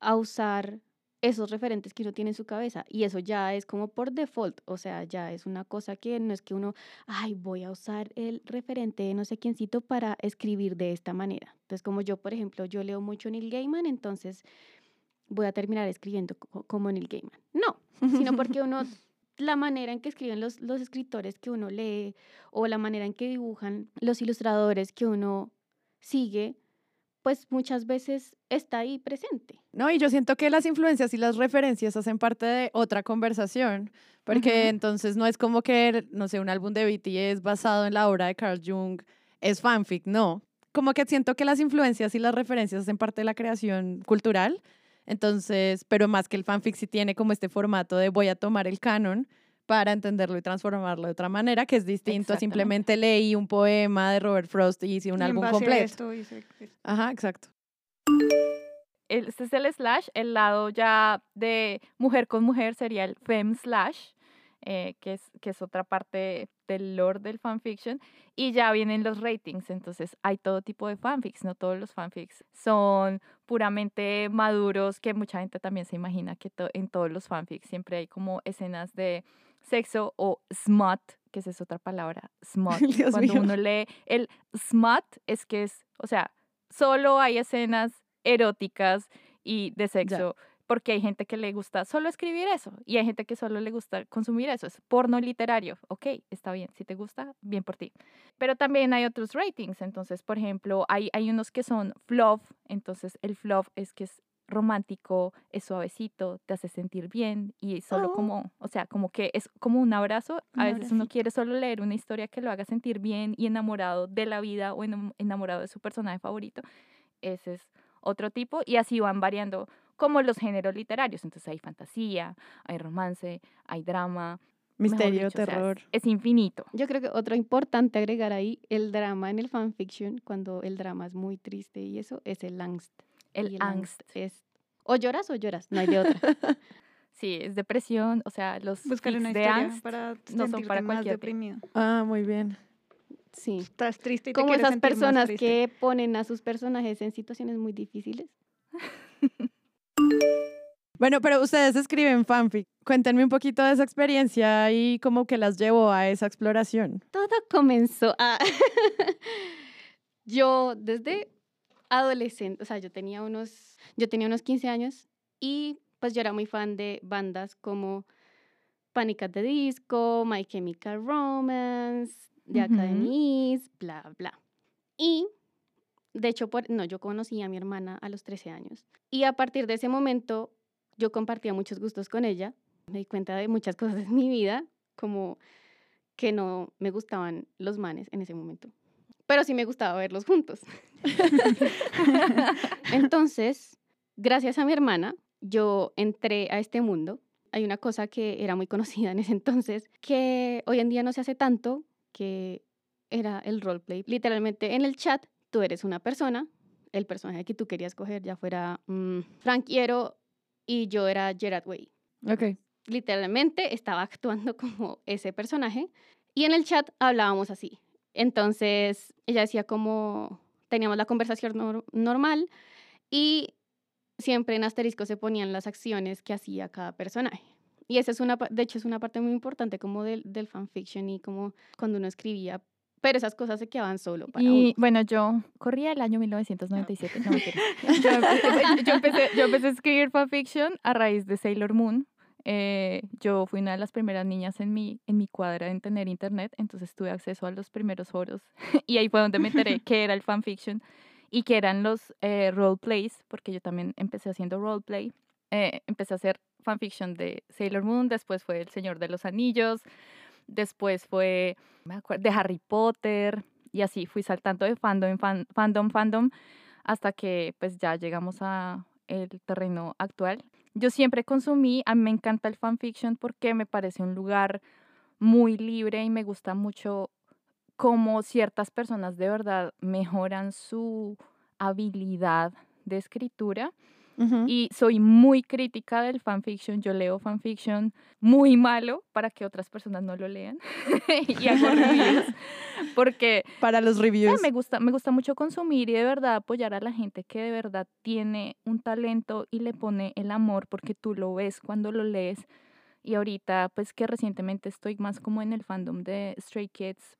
a usar esos referentes que uno tiene en su cabeza. Y eso ya es como por default, o sea, ya es una cosa que no es que uno, ay, voy a usar el referente de no sé quiéncito para escribir de esta manera. Entonces, como yo, por ejemplo, yo leo mucho Neil Gaiman, entonces voy a terminar escribiendo como Neil Gaiman. No, sino porque uno, la manera en que escriben los, los escritores que uno lee o la manera en que dibujan los ilustradores que uno sigue, pues muchas veces está ahí presente. No, y yo siento que las influencias y las referencias hacen parte de otra conversación, porque entonces no es como que, no sé, un álbum de BTS basado en la obra de Carl Jung es fanfic, no. Como que siento que las influencias y las referencias hacen parte de la creación cultural, entonces, pero más que el fanfic sí tiene como este formato de voy a tomar el canon para entenderlo y transformarlo de otra manera, que es distinto. A simplemente leí un poema de Robert Frost y hice un álbum completo. Ajá, exacto. Este es el slash, el lado ya de mujer con mujer sería el fem slash, eh, que, es, que es otra parte del lore del fanfiction, y ya vienen los ratings, entonces hay todo tipo de fanfics, no todos los fanfics son puramente maduros, que mucha gente también se imagina que en todos los fanfics siempre hay como escenas de sexo o smut, que esa es otra palabra, smut. Cuando uno lee el smut es que es, o sea, solo hay escenas eróticas y de sexo. Porque hay gente que le gusta solo escribir eso y hay gente que solo le gusta consumir eso. Es porno literario. Ok, está bien. Si te gusta, bien por ti. Pero también hay otros ratings. Entonces, por ejemplo, hay, hay unos que son fluff. Entonces, el fluff es que es romántico, es suavecito, te hace sentir bien y solo oh. como, o sea, como que es como un abrazo. A veces uno quiere solo leer una historia que lo haga sentir bien y enamorado de la vida o enamorado de su personaje favorito. Ese es otro tipo y así van variando como los géneros literarios. Entonces hay fantasía, hay romance, hay drama. Misterio, terror. es, infinito. Yo creo que otro importante agregar ahí, el drama en el fanfiction, cuando el drama es muy triste y eso, es el angst. El, angst. es o lloras o lloras, no hay de otra. sí, es depresión, o sea, los una de angst para no son para cualquier deprimido. Ah, muy bien. Sí. Estás triste y te Como esas personas que ponen a sus personajes en situaciones muy difíciles. bueno, pero ustedes escriben fanfic. Cuéntenme un poquito de esa experiencia y cómo que las llevó a esa exploración. Todo comenzó a... yo desde adolescente, o sea, yo tenía unos, yo tenía unos 15 años y pues yo era muy fan de bandas como Panic at the Disco, My Chemical Romance, The Academies, bla, bla. Y, de hecho, por, no, yo conocí a mi hermana a los 13 años. Y a partir de ese momento, yo compartía muchos gustos con ella. Me di cuenta de muchas cosas en mi vida, como que no me gustaban los manes en ese momento pero sí me gustaba verlos juntos. Entonces, gracias a mi hermana, yo entré a este mundo. hay una cosa que era muy conocida en ese entonces, que hoy en día no se hace tanto, que era el roleplay. Literalmente en el chat tú eres una persona, el personaje que tú querías coger ya fuera mm, Frank Hierro y yo era Gerard Way. Ok. Literalmente estaba actuando como ese personaje y en el chat hablábamos así. Entonces ella decía como teníamos la conversación nor- normal y siempre en asterisco se ponían las acciones que hacía cada personaje. Y esa es una, de hecho, es una parte muy importante como del, del fanfiction y como cuando uno escribía, pero esas cosas se quedaban solo para Y uno. bueno, yo corría el año 1997. No, mentira. yo, empecé, yo, empecé, yo empecé a escribir fanfiction a raíz de Sailor Moon. Eh, yo fui una de las primeras niñas en mi, en mi cuadra en tener internet, entonces tuve acceso a los primeros foros y ahí fue donde me enteré qué era el fanfiction y qué eran los eh, roleplays, porque yo también empecé haciendo roleplay. Eh, empecé a hacer fanfiction de Sailor Moon, después fue El Señor de los Anillos, después fue me de Harry Potter y así fui saltando de fandom en fan- fandom, fandom, hasta que pues ya llegamos a el terreno actual. Yo siempre consumí, a mí me encanta el fanfiction porque me parece un lugar muy libre y me gusta mucho cómo ciertas personas de verdad mejoran su habilidad de escritura Ujú. y soy muy crítica del fanfiction. Yo leo fanfiction muy malo para que otras personas no lo lean y hago reviews porque Para los o sea, reviews. me gusta me gusta mucho consumir y de verdad apoyar a la gente que de verdad tiene un talento y le pone el amor porque tú lo ves cuando lo lees. Y ahorita, pues que recientemente estoy más como en el fandom de Stray Kids,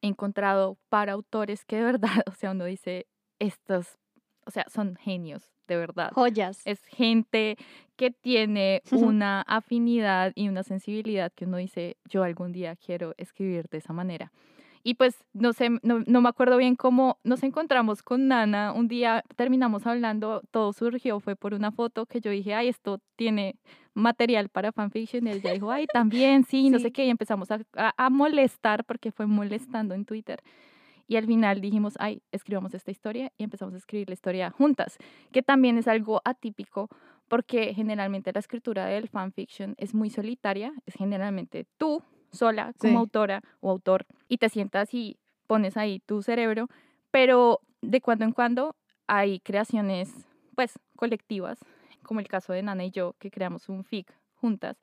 he encontrado para autores que de verdad, o sea, uno dice, estos, o sea, son genios, de verdad. Joyas. Es gente que tiene una afinidad y una sensibilidad que uno dice, yo algún día quiero escribir de esa manera. Y pues no sé, no, no me acuerdo bien cómo nos encontramos con Nana. Un día terminamos hablando, todo surgió, fue por una foto que yo dije, ay, esto tiene material para fanfiction. Y ella dijo, ay, también, sí, no sé Sí. qué. Y empezamos a, a- a molestar porque fue molestando en Twitter. Y al final dijimos, ay, escribamos esta historia y empezamos a escribir la historia juntas, que también es algo atípico porque generalmente la escritura del fanfiction es muy solitaria, es generalmente tú sola como Sí. autora o autor y te sientas y pones ahí tu cerebro, pero de cuando en cuando hay creaciones pues colectivas, como el caso de Nana y yo que creamos un fic juntas.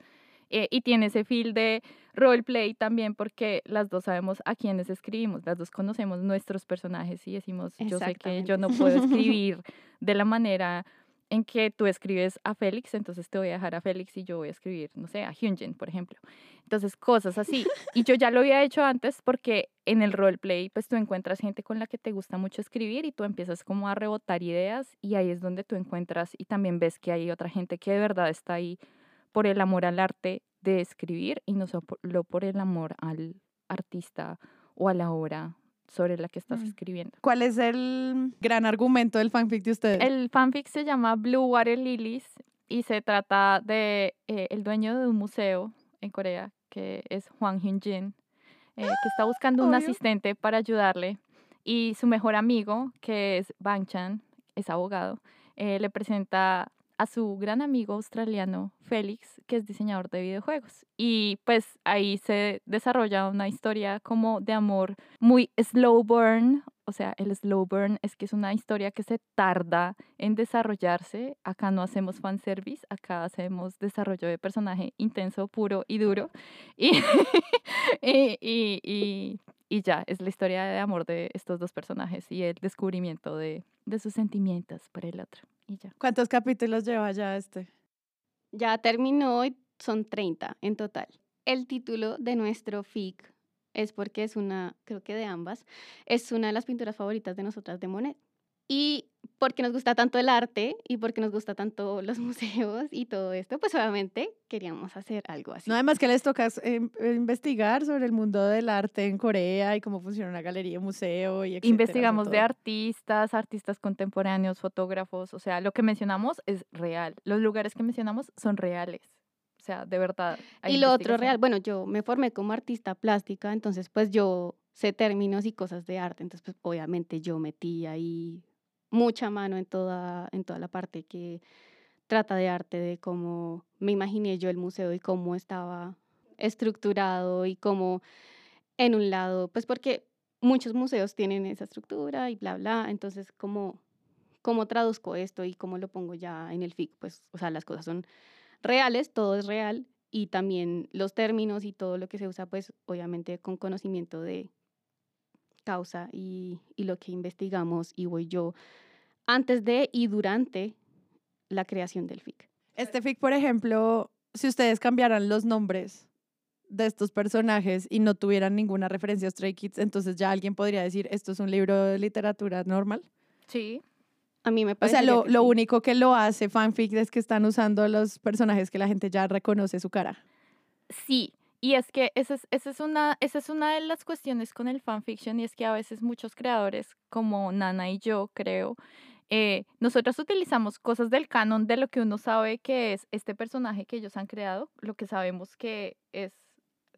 Eh, y tiene ese feel de roleplay también porque las dos sabemos a quiénes escribimos, las dos conocemos nuestros personajes y decimos, yo sé que yo no puedo escribir de la manera en que tú escribes a Félix, entonces te voy a dejar a Félix y yo voy a escribir, no sé, a Hyunjin, por ejemplo. Entonces, cosas así. Y yo ya lo había hecho antes porque en el roleplay, pues tú encuentras gente con la que te gusta mucho escribir y tú empiezas como a rebotar ideas y ahí es donde tú encuentras y también ves que hay otra gente que de verdad está ahí por el amor al arte de escribir y no solo por el amor al artista o a la obra sobre la que estás Mm. escribiendo. ¿Cuál es el gran argumento del fanfic de ustedes? El fanfic se llama Blue Water Lilies y se trata de eh, el dueño de un museo en Corea que es Hwang Hyun-jin, eh, que está buscando un asistente para ayudarle y su mejor amigo que es Bang Chan, es abogado, eh, le presenta a su gran amigo australiano Félix, que es diseñador de videojuegos. Y pues ahí se desarrolla una historia como de amor muy slow burn. O sea, el slow burn es que es una historia que se tarda en desarrollarse. Acá no hacemos fanservice, acá hacemos desarrollo de personaje intenso, puro y duro. Y, y, y, y- y ya, es la historia de amor de estos dos personajes y el descubrimiento de, de sus sentimientos por el otro. Y ya. ¿Cuántos capítulos lleva ya este? Ya terminó y son 30 en total. El título de nuestro FIC es porque es una, creo que de ambas, es una de las pinturas favoritas de nosotras de Monet. Y porque nos gusta tanto el arte y porque nos gusta tanto los museos y todo esto, pues obviamente queríamos hacer algo así. No, además que les toca eh, investigar sobre el mundo del arte en Corea y cómo funciona una galería, un museo y etcétera, Investigamos de artistas, artistas contemporáneos, fotógrafos, o sea, lo que mencionamos es real. Los lugares que mencionamos son reales. O sea, de verdad. hay Y lo otro real, bueno, yo me formé como artista plástica, entonces pues yo sé términos y cosas de arte, entonces pues obviamente yo metí ahí mucha mano en toda, en toda la parte que trata de arte, de cómo me imaginé yo el museo y cómo estaba estructurado y cómo en un lado, pues porque muchos museos tienen esa estructura y bla, bla, entonces cómo, cómo traduzco esto y cómo lo pongo ya en el FIC, pues, o sea, las cosas son reales, todo es real y también los términos y todo lo que se usa, pues, obviamente con conocimiento de causa y, y lo que investigamos y voy yo antes de y durante la creación del FIC. Este FIC, por ejemplo, si ustedes cambiaran los nombres de estos personajes y no tuvieran ninguna referencia a Stray Kids, entonces ya alguien podría decir, esto es un libro de literatura normal. Sí. A mí me O parece sea, lo, lo único que lo hace fanfic es que están usando los personajes que la gente ya reconoce su cara. Sí, y es que esa es, esa es, una, esa es una de las cuestiones con el fanfiction y es que a veces muchos creadores, como Nana y yo, creo, eh, nosotros utilizamos cosas del canon de lo que uno sabe que es este personaje que ellos han creado, lo que sabemos que es,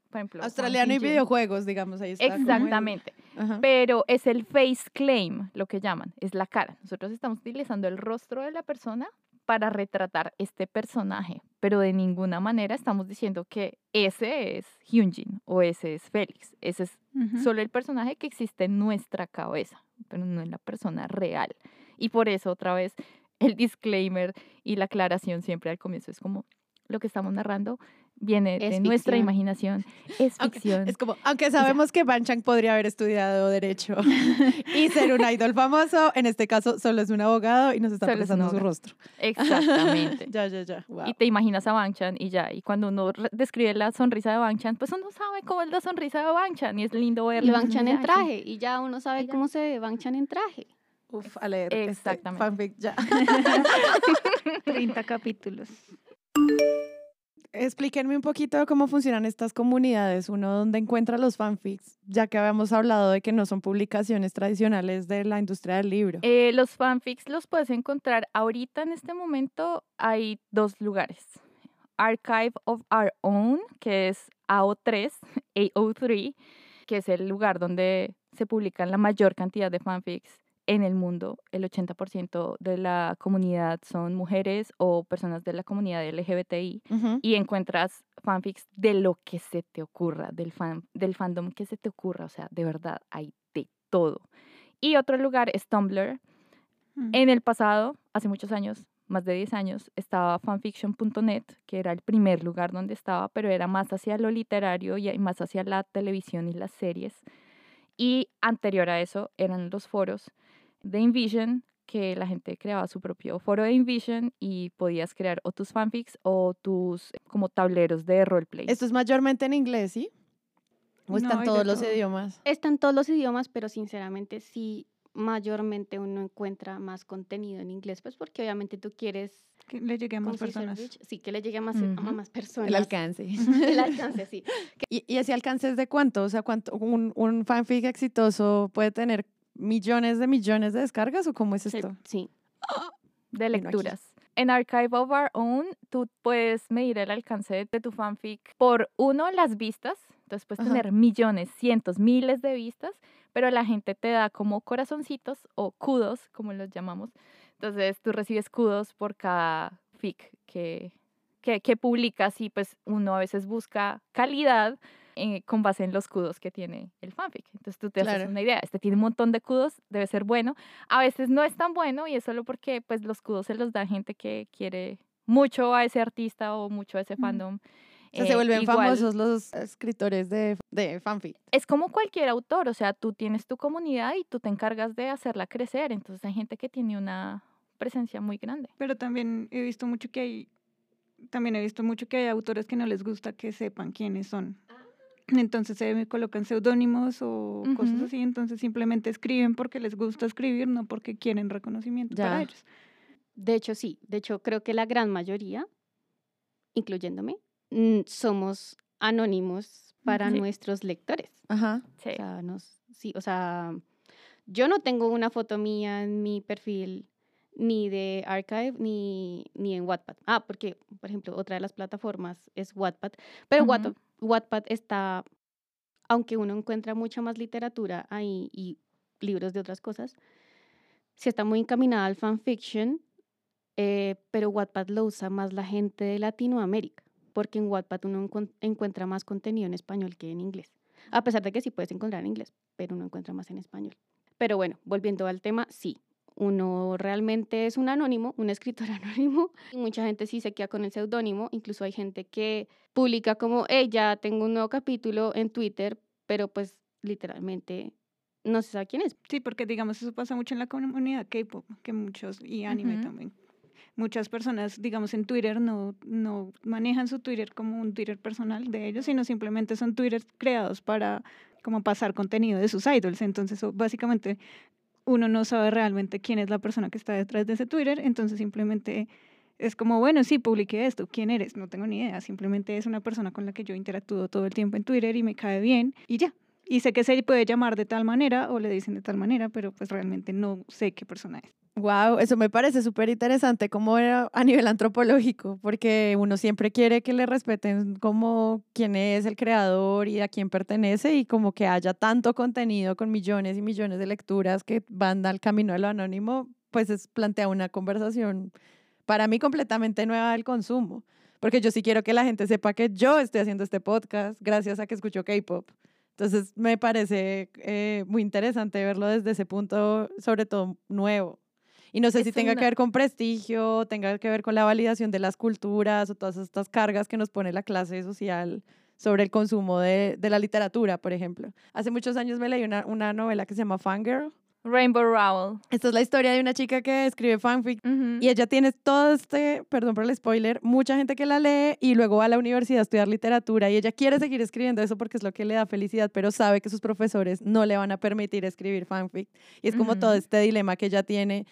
por ejemplo... Australiano y videojuegos, digamos, ahí está. el- Exactamente. Ajá. Pero es el face claim, lo que llaman, es la cara. Nosotros estamos utilizando el rostro de la persona para retratar este personaje, pero de ninguna manera estamos diciendo que ese es Hyunjin o ese es Félix. Ese es Ujú. solo el personaje que existe en nuestra cabeza, pero no en la persona real. Y por eso, otra vez, el disclaimer y la aclaración siempre al comienzo es como lo que estamos narrando viene Es de nuestra ficción. imaginación, es Aunque- ficción. Es como, aunque sabemos que Ban Chang podría haber estudiado Derecho y ser un idol famoso, en este caso solo es un abogado y nos está Solo es prestando su abogado. rostro. Exactamente. Ya, ya, ya. Wow. y te imaginas a Banchan y ya. Y cuando uno describe la sonrisa de Banchan, pues uno sabe cómo es la sonrisa de Banchan y es lindo verlo. Y Banchan en traje, y ya uno sabe cómo se ve Banchan en traje. Uf, a leer este Exactamente. fanfic ya. 30 capítulos. Explíquenme un poquito cómo funcionan estas comunidades, uno dónde encuentra los fanfics, ya que habíamos hablado de que no son publicaciones tradicionales de la industria del libro. Eh, los fanfics los puedes encontrar ahorita en este momento. Hay dos lugares. Archive of Our Own, que es AO3, AO3, que es el lugar donde se publican la mayor cantidad de fanfics en el mundo. El 80% de la comunidad son mujeres o personas de la comunidad LGBTI. Ujú. y encuentras fanfics de lo que se te ocurra, del, fan, del fandom que se te ocurra, o sea, de verdad, hay de todo. Y otro lugar es Tumblr. Mm. En el pasado, hace muchos años, más de 10 años, estaba fanfiction.net, que era el primer lugar donde estaba, pero era más hacia lo literario y más hacia la televisión y las series. Y anterior a eso eran los foros de InVision, que la gente creaba su propio foro de InVision y podías crear o tus fanfics o tus eh, como tableros de roleplay. Esto es mayormente en inglés, ¿sí? ¿O No, están de todos los todo. idiomas? Están todos los idiomas, pero sinceramente sí, mayormente uno encuentra más contenido en inglés, pues porque obviamente tú quieres Que le llegue a más personas. rich, sí, que le llegue a más, a Ujú. más personas. El alcance. El alcance, sí. ¿Y, y ese alcance es de cuánto? O sea, ¿cuánto un, un fanfic exitoso puede tener millones de millones de descargas o cómo es esto? sí. de aquí. lecturas. En Archive of Our Own, tú puedes medir el alcance de tu fanfic por, uno, las vistas. Entonces puedes Ajá. tener millones, cientos, miles de vistas, pero la gente te da como corazoncitos o kudos, como los llamamos. Entonces tú recibes kudos por cada fic que, que, que publicas y pues uno a veces busca calidad eh, con base en los kudos que tiene el fanfic. Entonces tú te haces Claro. una idea, este tiene un montón de kudos, debe ser bueno. A veces no es tan bueno y es solo porque pues los kudos se los da gente que quiere mucho a ese artista o mucho a ese fandom. O sea, se Eh, vuelven igual, famosos los escritores de, de fanfic. Es como cualquier autor, o sea, tú tienes tu comunidad y tú te encargas de hacerla crecer. Entonces hay gente que tiene una presencia muy grande. Pero también he visto mucho que hay, también he visto mucho que hay autores que no les gusta que sepan quiénes son. Entonces se colocan seudónimos o cosas Ujú. así, entonces simplemente escriben porque les gusta escribir, no porque quieren reconocimiento para Ya. ellos. De hecho, sí. De hecho, creo que la gran mayoría, incluyéndome, somos anónimos para Sí. nuestros lectores. Ajá. Sí. O sea, nos, sí, o sea, yo no tengo una foto mía en mi perfil ni de Archive ni, ni en Wattpad. Ah, porque, por ejemplo, otra de las plataformas es Wattpad. Pero Ujú. Wattpad, Wattpad está, aunque uno encuentra mucha más literatura ahí y libros de otras cosas, si está muy encaminada al fanfiction, eh, pero Wattpad lo usa más la gente de Latinoamérica, porque en Wattpad uno encuentra más contenido en español que en inglés. A pesar de que sí puedes encontrar en inglés, pero uno encuentra más en español. Pero bueno, volviendo al tema, sí, uno realmente es un anónimo, un escritor anónimo. Y mucha gente sí se queda con el seudónimo. Incluso hay gente que publica como, hey, ya tengo un nuevo capítulo en Twitter, pero pues literalmente no se sabe quién es. Sí, porque digamos, eso pasa mucho en la comunidad K-pop, que muchos, y anime también. Muchas personas, digamos, en Twitter no, no manejan su Twitter como un Twitter personal de ellos, sino simplemente son Twitter creados para como pasar contenido de sus idols. Entonces, básicamente uno no sabe realmente quién es la persona que está detrás de ese Twitter, entonces simplemente es como, bueno, sí, publiqué esto, ¿quién eres? No tengo ni idea, simplemente es una persona con la que yo interactúo todo el tiempo en Twitter y me cae bien y ya. Y sé que se puede llamar de tal manera o le dicen de tal manera, pero pues realmente no sé qué persona es. Wow, eso me parece súper interesante como a nivel antropológico, porque uno siempre quiere que le respeten como quién es el creador y a quién pertenece y como que haya tanto contenido con millones y millones de lecturas que van al camino de lo anónimo, pues es, plantea una conversación para mí completamente nueva del consumo, porque yo sí quiero que la gente sepa que yo estoy haciendo este podcast gracias a que escucho K-Pop. Entonces me parece eh, muy interesante verlo desde ese punto, sobre todo nuevo. Y no sé si tenga que ver con prestigio, tenga que ver con la validación de las culturas o todas estas cargas que nos pone la clase social sobre el consumo de, de la literatura, por ejemplo. Hace muchos años me leí una, una novela que se llama Fangirl. Rainbow Rowell. Esta es la historia de una chica que escribe fanfic y ella tiene todo este, perdón por el spoiler, mucha gente que la lee y luego va a la universidad a estudiar literatura y ella quiere seguir escribiendo eso porque es lo que le da felicidad, pero sabe que sus profesores no le van a permitir escribir fanfic. Y es como todo este dilema que ella tiene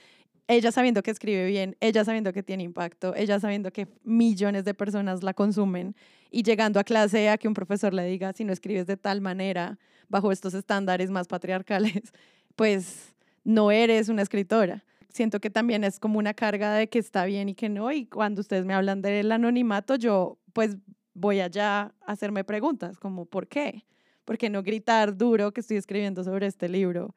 ella sabiendo que escribe bien, ella sabiendo que tiene impacto, ella sabiendo que millones de personas la consumen y llegando a clase a que un profesor le diga, si no escribes de tal manera, bajo estos estándares más patriarcales, pues no eres una escritora. Siento que también es como una carga de que está bien y que no, y cuando ustedes me hablan del anonimato, yo pues voy allá a hacerme preguntas, como ¿por qué? ¿Por qué no gritar duro que estoy escribiendo sobre este libro?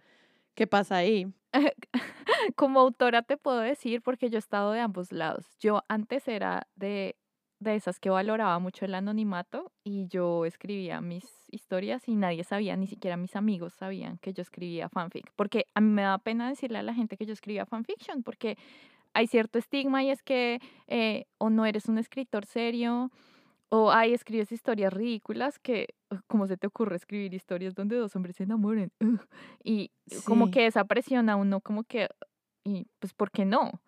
¿Qué pasa ahí? como autora te puedo decir, porque yo he estado de ambos lados. Yo antes era de, de esas que valoraba mucho el anonimato y yo escribía mis historias y nadie sabía, ni siquiera mis amigos sabían que yo escribía fanfic, porque a mí me da pena decirle a la gente que yo escribía fanfiction, porque hay cierto estigma y es que eh, o no eres un escritor serio o hay escribes historias ridículas que, ¿cómo se te ocurre escribir historias donde dos hombres se enamoren? Y como que esa presión a uno, como que, y pues, ¿por qué no?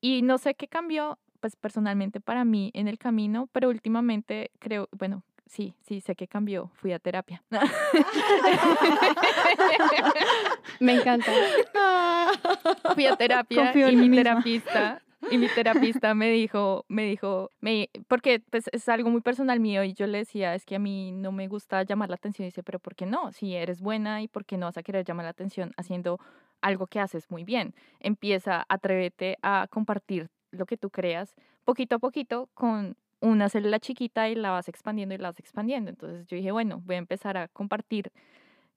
Y no sé qué cambió, pues personalmente para mí en el camino, pero últimamente creo, bueno, sí, sí, sé que cambió, fui a terapia. Me encanta. Fui a terapia y mi terapista y mi terapista me dijo, me dijo, me, porque pues es algo muy personal mío y yo le decía, es que a mí no me gusta llamar la atención. Y dice, pero ¿por qué no? Si eres buena y por qué no vas a querer llamar la atención haciendo algo que haces muy bien. Empieza, atrévete a compartir lo que tú creas poquito a poquito con una célula chiquita y la vas expandiendo y la vas expandiendo. Entonces yo dije, bueno, voy a empezar a compartir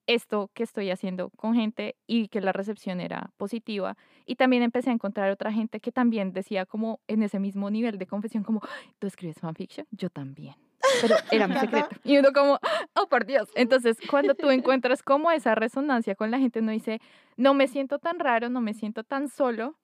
esto que estoy haciendo con gente y que la recepción era positiva. Y también empecé a encontrar otra gente que también decía como en ese mismo nivel de confesión como, ¿tú escribes fanfiction? Yo también. Pero era mi secreto. Y uno como, oh, por Dios. Entonces, cuando tú encuentras como esa resonancia con la gente, uno dice, no me siento tan raro, no me siento tan solo,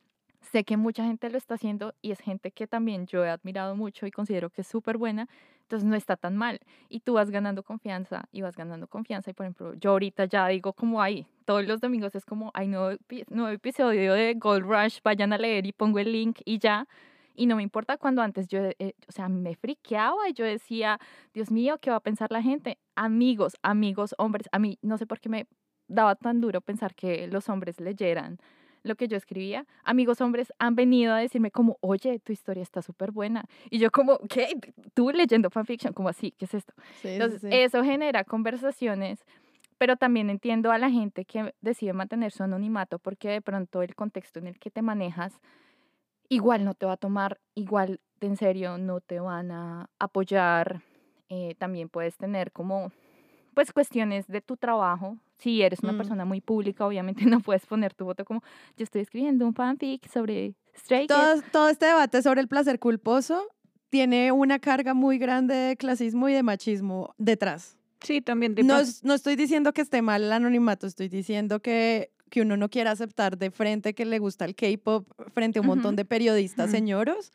Sé que mucha gente lo está haciendo y es gente que también yo he admirado mucho y considero que es súper buena, entonces no está tan mal. Y tú vas ganando confianza y vas ganando confianza. Y por ejemplo, yo ahorita ya digo como ahí, todos los domingos es como, hay nuevo, nuevo episodio de Gold Rush, vayan a leer y pongo el link y ya. Y no me importa cuando antes yo, eh, o sea, me friqueaba y yo decía, Dios mío, ¿qué va a pensar la gente? Amigos, amigos, hombres, a mí no sé por qué me daba tan duro pensar que los hombres leyeran lo que yo escribía, amigos hombres han venido a decirme como, oye, tu historia está súper buena. Y yo como, ¿qué? ¿Tú leyendo fanfiction? como así? ¿Qué es esto? Entonces, eso genera conversaciones, pero también entiendo a la gente que decide mantener su anonimato porque de pronto el contexto en el que te manejas igual no te va a tomar igual de en serio, no te van a apoyar. Eh, también puedes tener como pues cuestiones de tu trabajo, Si eres una Mm. persona muy pública, obviamente no puedes poner tu foto como yo estoy escribiendo un fanfic sobre Stray Kids". todo, todo este debate sobre el placer culposo tiene una carga muy grande de clasismo y de machismo detrás. Sí, también de No, no estoy diciendo que esté mal el anonimato, estoy diciendo que, que uno no quiera aceptar de frente que le gusta el K-pop frente a un montón Ujú. de periodistas Ujú. señoros,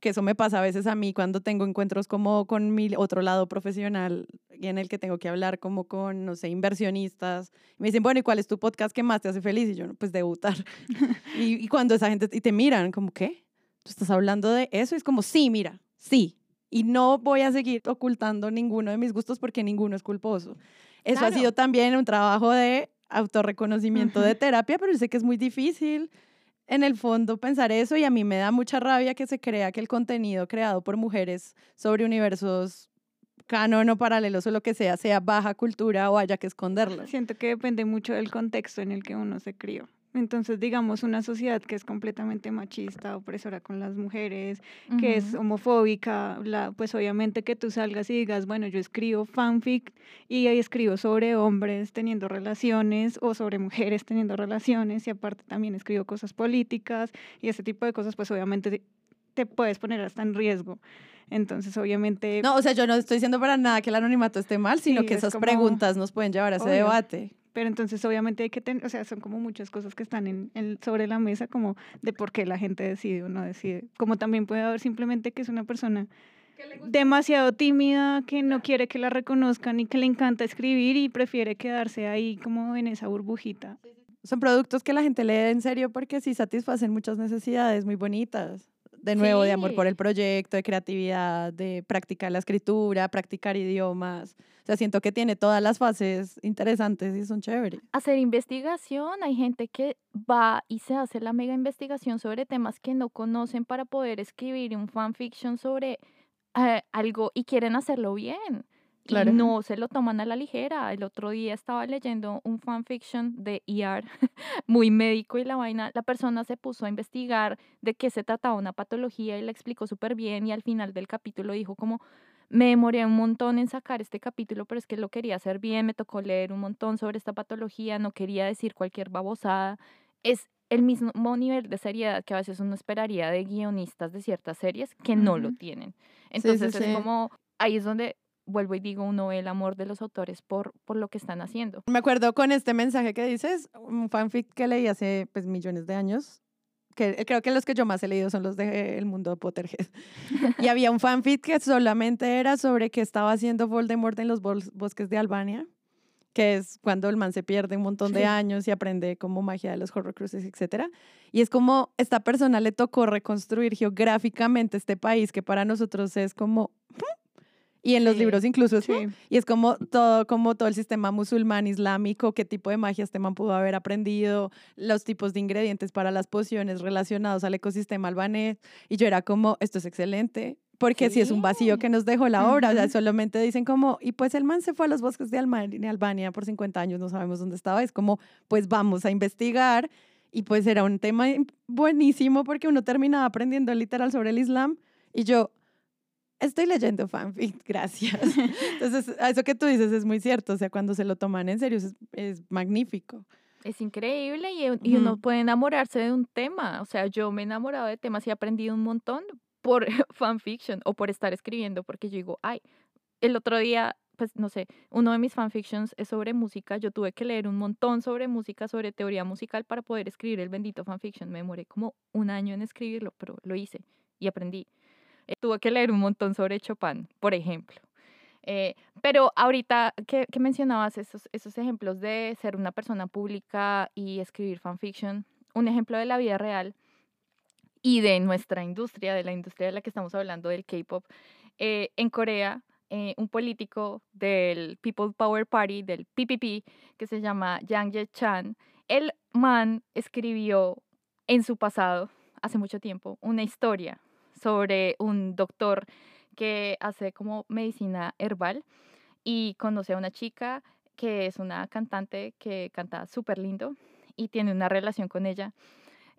que eso me pasa a veces a mí cuando tengo encuentros como con mi otro lado profesional y en el que tengo que hablar como con, no sé, inversionistas. Me dicen, bueno, ¿y cuál es tu podcast que más te hace feliz? Y yo, "No, pues debutar. y, y cuando esa gente, y te miran, como, ¿qué? ¿Tú estás hablando de eso? Y es como, sí, mira, sí. Y no voy a seguir ocultando ninguno de mis gustos porque ninguno es culposo. Eso ha Claro. sido también un trabajo de autorreconocimiento de terapia, pero yo sé que es muy difícil en el fondo pensar eso y a mí me da mucha rabia que se crea que el contenido creado por mujeres sobre universos canon o paralelos o lo que sea sea baja cultura o haya que esconderlo. Siento que depende mucho del contexto en el que uno se crió. Entonces, digamos, una sociedad que es completamente machista, opresora con las mujeres, que es homofóbica, la, pues obviamente que tú salgas y digas, bueno, yo escribo fanfic y ahí escribo sobre hombres teniendo relaciones o sobre mujeres teniendo relaciones y aparte también escribo cosas políticas y ese tipo de cosas, pues obviamente te- te puedes poner hasta en riesgo. Entonces, obviamente... No, o sea, yo no estoy diciendo para nada que el anonimato esté mal, sino Sí, que es esas como- preguntas nos pueden llevar a ese Obvio. debate. Pero entonces obviamente hay que tener, o sea, son como muchas cosas que están en, en- sobre la mesa como de por qué la gente decide o no decide. Como también puede haber simplemente que es una persona demasiado tímida, que no quiere que la reconozcan y que le encanta escribir y prefiere quedarse ahí como en esa burbujita. Son productos que la gente lee en serio porque sí satisfacen muchas necesidades muy bonitas. De nuevo, de amor por el proyecto, de creatividad, de practicar la escritura, practicar idiomas. O sea, siento que tiene todas las fases interesantes y son chéveres. hacer investigación. Hay gente que va y se hace la mega investigación sobre temas que no conocen para poder escribir un fanfiction sobre eh, algo y quieren hacerlo bien. Claro. Y no se lo toman a la ligera. El otro día estaba leyendo un fanfiction de ER, muy médico y la vaina. La persona se puso a investigar de qué se trataba una patología y la explicó súper bien y al final del capítulo dijo como, me demoré un montón en sacar este capítulo, pero es que lo quería hacer bien, me tocó leer un montón sobre esta patología, no quería decir cualquier babosada. Es el mismo nivel de seriedad que a veces uno esperaría de guionistas de ciertas series que no lo tienen. Entonces sí. es como, ahí es donde vuelvo y digo, uno ve el amor de los autores por, por lo que están haciendo. Me acuerdo con este mensaje que dices, un fanfic que leí hace pues, millones de años, que creo que los que yo más he leído son los de El Mundo de Potterhead. y había un fanfic que solamente era sobre qué estaba haciendo Voldemort en los bos- bosques de Albania, que es cuando el man se pierde un montón de Sí. años y aprende como magia de los horrocruxes, etc. Y es como esta persona le tocó reconstruir geográficamente este país que para nosotros es como... Y en los Sí. libros incluso Sí. y es como todo, como todo el sistema musulmán islámico, qué tipo de magia este man pudo haber aprendido, los tipos de ingredientes para las pociones relacionados al ecosistema albanés. Y yo era como, esto es excelente, porque si es un vacío Sí. que nos dejó la obra, o sea, solamente dicen como, y pues el man se fue a los bosques de Albania por 50 años, no sabemos dónde estaba, es como, pues vamos a investigar. Y pues era un tema im- buenísimo porque uno terminaba aprendiendo literal sobre el Islam. Y yo, estoy leyendo fanfic, gracias. Entonces, eso que tú dices es muy cierto. O sea, cuando se lo toman en serio es, es magnífico. Es increíble y, y uno puede enamorarse de un tema. O sea, yo me he enamorado de temas y he aprendido un montón por fanfiction o por estar escribiendo, porque yo digo, ay, el otro día, pues no sé, uno de mis fanfictions es sobre música. Yo tuve que leer un montón sobre música, sobre teoría musical para poder escribir el bendito fanfiction. Me demoré como un año en escribirlo, pero lo hice y aprendí. Eh, tuve que leer un montón sobre Chopin, por ejemplo. Eh, pero ahorita que, que mencionabas esos, esos ejemplos de ser una persona pública y escribir fanfiction, un ejemplo de la vida real y de nuestra industria, de la industria de la que estamos hablando, del K-pop, eh, en Corea, eh, un político del People Power Party, del PPP, que se llama Yang Ye-chan, el man escribió en su pasado, hace mucho tiempo, una historia sobre un doctor que hace como medicina herbal y conoce a una chica que es una cantante que canta súper lindo y tiene una relación con ella,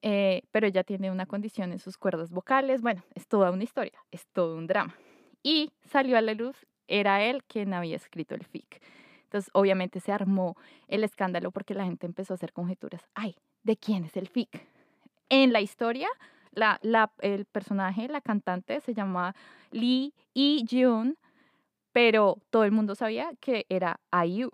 eh, pero ella tiene una condición en sus cuerdas vocales. Bueno, es toda una historia, es todo un drama. Y salió a la luz, era él quien había escrito el fic. Entonces, obviamente se armó el escándalo porque la gente empezó a hacer conjeturas. Ay, ¿de quién es el fic? En la historia, la, la, el personaje, la cantante, se llama Lee y Jun, pero todo el mundo sabía que era IU.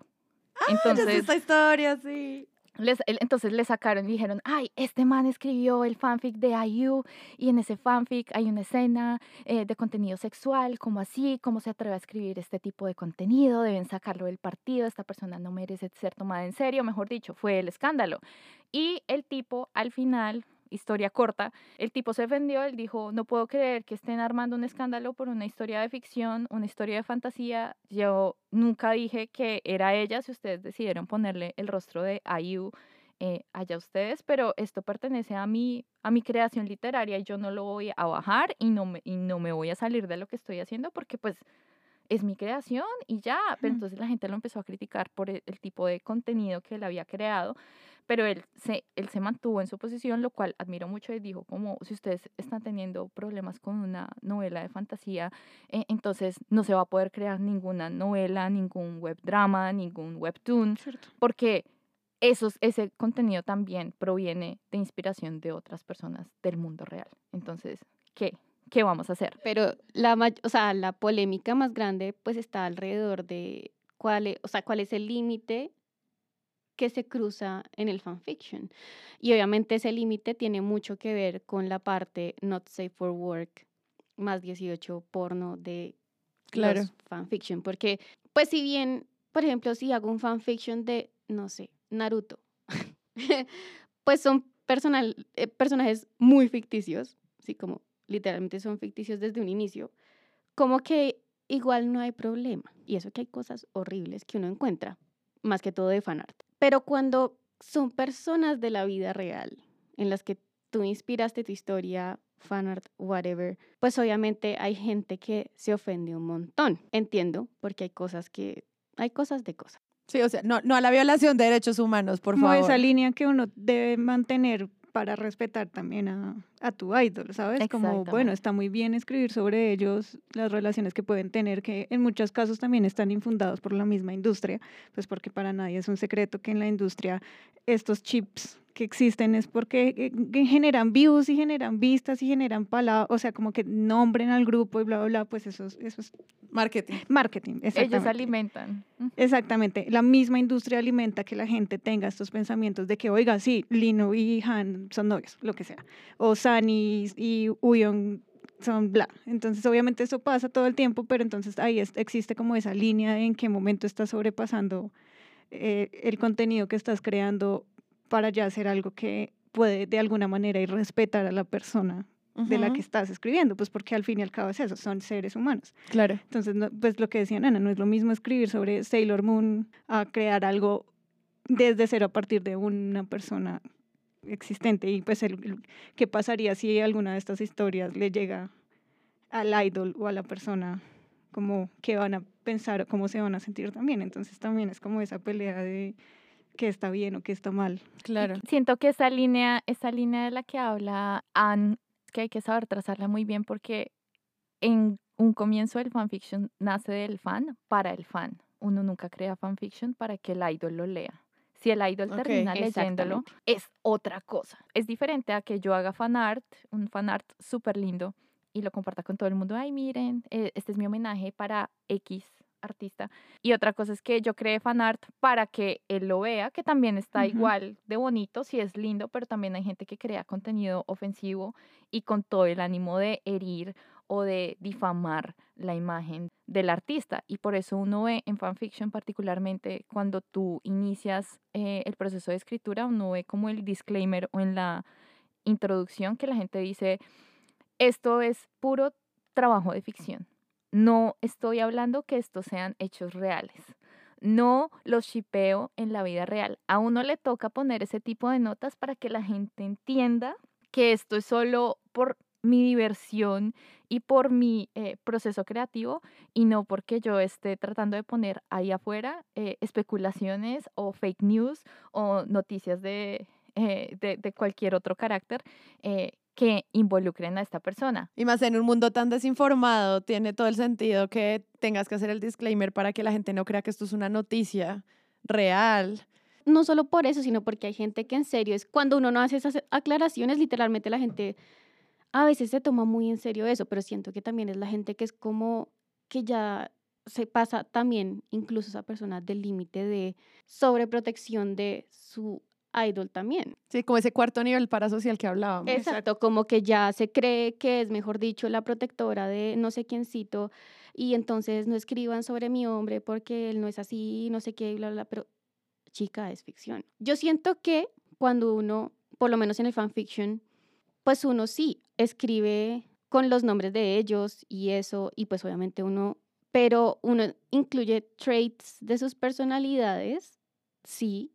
Entonces, esta historia, sí. Les, entonces le sacaron y dijeron, ay, este man escribió el fanfic de IU y en ese fanfic hay una escena eh, de contenido sexual, como así, cómo se atreve a escribir este tipo de contenido, deben sacarlo del partido, esta persona no merece ser tomada en serio, mejor dicho, fue el escándalo. Y el tipo al final historia corta, el tipo se defendió, él dijo, no puedo creer que estén armando un escándalo por una historia de ficción, una historia de fantasía, yo nunca dije que era ella, si ustedes decidieron ponerle el rostro de IU, eh, allá ustedes, pero esto pertenece a mi, a mi creación literaria y yo no lo voy a bajar y no, me, y no me voy a salir de lo que estoy haciendo porque pues es mi creación y ya, pero entonces la gente lo empezó a criticar por el, el tipo de contenido que él había creado pero él se, él se mantuvo en su posición, lo cual admiro mucho y dijo como si ustedes están teniendo problemas con una novela de fantasía, eh, entonces no se va a poder crear ninguna novela, ningún web drama, ningún webtoon, porque esos, ese contenido también proviene de inspiración de otras personas del mundo real. Entonces, ¿qué? ¿Qué vamos a hacer? Pero la, o sea, la polémica más grande pues está alrededor de cuál es, o sea, cuál es el límite que se cruza en el fanfiction. Y obviamente ese límite tiene mucho que ver con la parte not safe for work más 18 porno de claro. los fanfiction. Porque, pues si bien, por ejemplo, si hago un fanfiction de, no sé, Naruto, pues son personal, eh, personajes muy ficticios, así como literalmente son ficticios desde un inicio, como que igual no hay problema. Y eso que hay cosas horribles que uno encuentra, más que todo de fanart. Pero cuando son personas de la vida real, en las que tú inspiraste tu historia, fanart, whatever, pues obviamente hay gente que se ofende un montón. Entiendo, porque hay cosas que, hay cosas de cosas. Sí, o sea, no, no a la violación de derechos humanos, por Como favor. esa línea que uno debe mantener para respetar también a, a tu idol, ¿sabes? Como, bueno, está muy bien escribir sobre ellos, las relaciones que pueden tener, que en muchos casos también están infundados por la misma industria, pues porque para nadie es un secreto que en la industria estos chips que existen es porque eh, generan views y generan vistas y generan palabras, o sea, como que nombren al grupo y bla, bla, bla, pues eso, eso es marketing. Marketing, exactamente. Ellos alimentan. Exactamente. La misma industria alimenta que la gente tenga estos pensamientos de que, oiga, sí, Lino y Han son novios, lo que sea. O Sani y Uyon son bla. Entonces, obviamente eso pasa todo el tiempo, pero entonces ahí existe como esa línea en qué momento estás sobrepasando eh, el contenido que estás creando para ya hacer algo que puede de alguna manera ir respetar a la persona de la que estás escribiendo, pues porque al fin y al cabo es eso, son seres humanos. Claro. Entonces, pues lo que decía Ana, no es lo mismo escribir sobre Sailor Moon a crear algo desde cero a partir de una persona existente y pues el, qué pasaría si alguna de estas historias le llega al idol o a la persona como qué van a pensar o cómo se van a sentir también. Entonces también es como esa pelea de qué está bien o qué está mal. Claro. Siento que esa línea, esa línea de la que habla Anne, que hay que saber trazarla muy bien porque en un comienzo el fanfiction nace del fan para el fan. Uno nunca crea fanfiction para que el idol lo lea. Si el idol termina leyéndolo, es otra cosa. Es diferente a que yo haga fanart, un fanart súper lindo, y lo comparta con todo el mundo. Ay, miren, eh, este es mi homenaje para X artista. Y otra cosa es que yo cree fanart para que él lo vea, que también está igual de bonito, si es lindo, pero también hay gente que crea contenido ofensivo y con todo el ánimo de herir o de difamar la imagen del artista. Y por eso uno ve en fanfiction particularmente cuando tú inicias eh, el proceso de escritura, uno ve como el disclaimer o en la introducción que la gente dice, esto es puro trabajo de ficción. No estoy hablando que estos sean hechos reales. No los shipeo en la vida real. A uno le toca poner ese tipo de notas para que la gente entienda que esto es solo por mi diversión y por mi eh, proceso creativo y no porque yo esté tratando de poner ahí afuera eh, especulaciones o fake news o noticias de, eh, de, cualquier otro carácter que involucren a esta persona. Y más en un mundo tan desinformado, tiene todo el sentido que tengas que hacer el disclaimer para que la gente no crea que esto es una noticia real. No solo por eso, sino porque hay gente que en serio es cuando uno no hace esas aclaraciones, literalmente la gente a veces se toma muy en serio eso, pero siento que también es la gente que es como que ya se pasa también incluso esa persona del límite de sobreprotección de su idol también. Sí, como ese cuarto nivel parasocial que hablábamos. Exacto, como que ya se cree que es, mejor dicho, la protectora de no sé quiéncito y entonces no escriban sobre mi hombre porque él no es así, no sé qué, bla, bla, pero chica, es ficción. Yo siento que cuando uno, por lo menos en el fanfiction, pues uno sí escribe con los nombres de ellos y eso, y pues obviamente uno, pero uno incluye traits de sus personalidades, sí,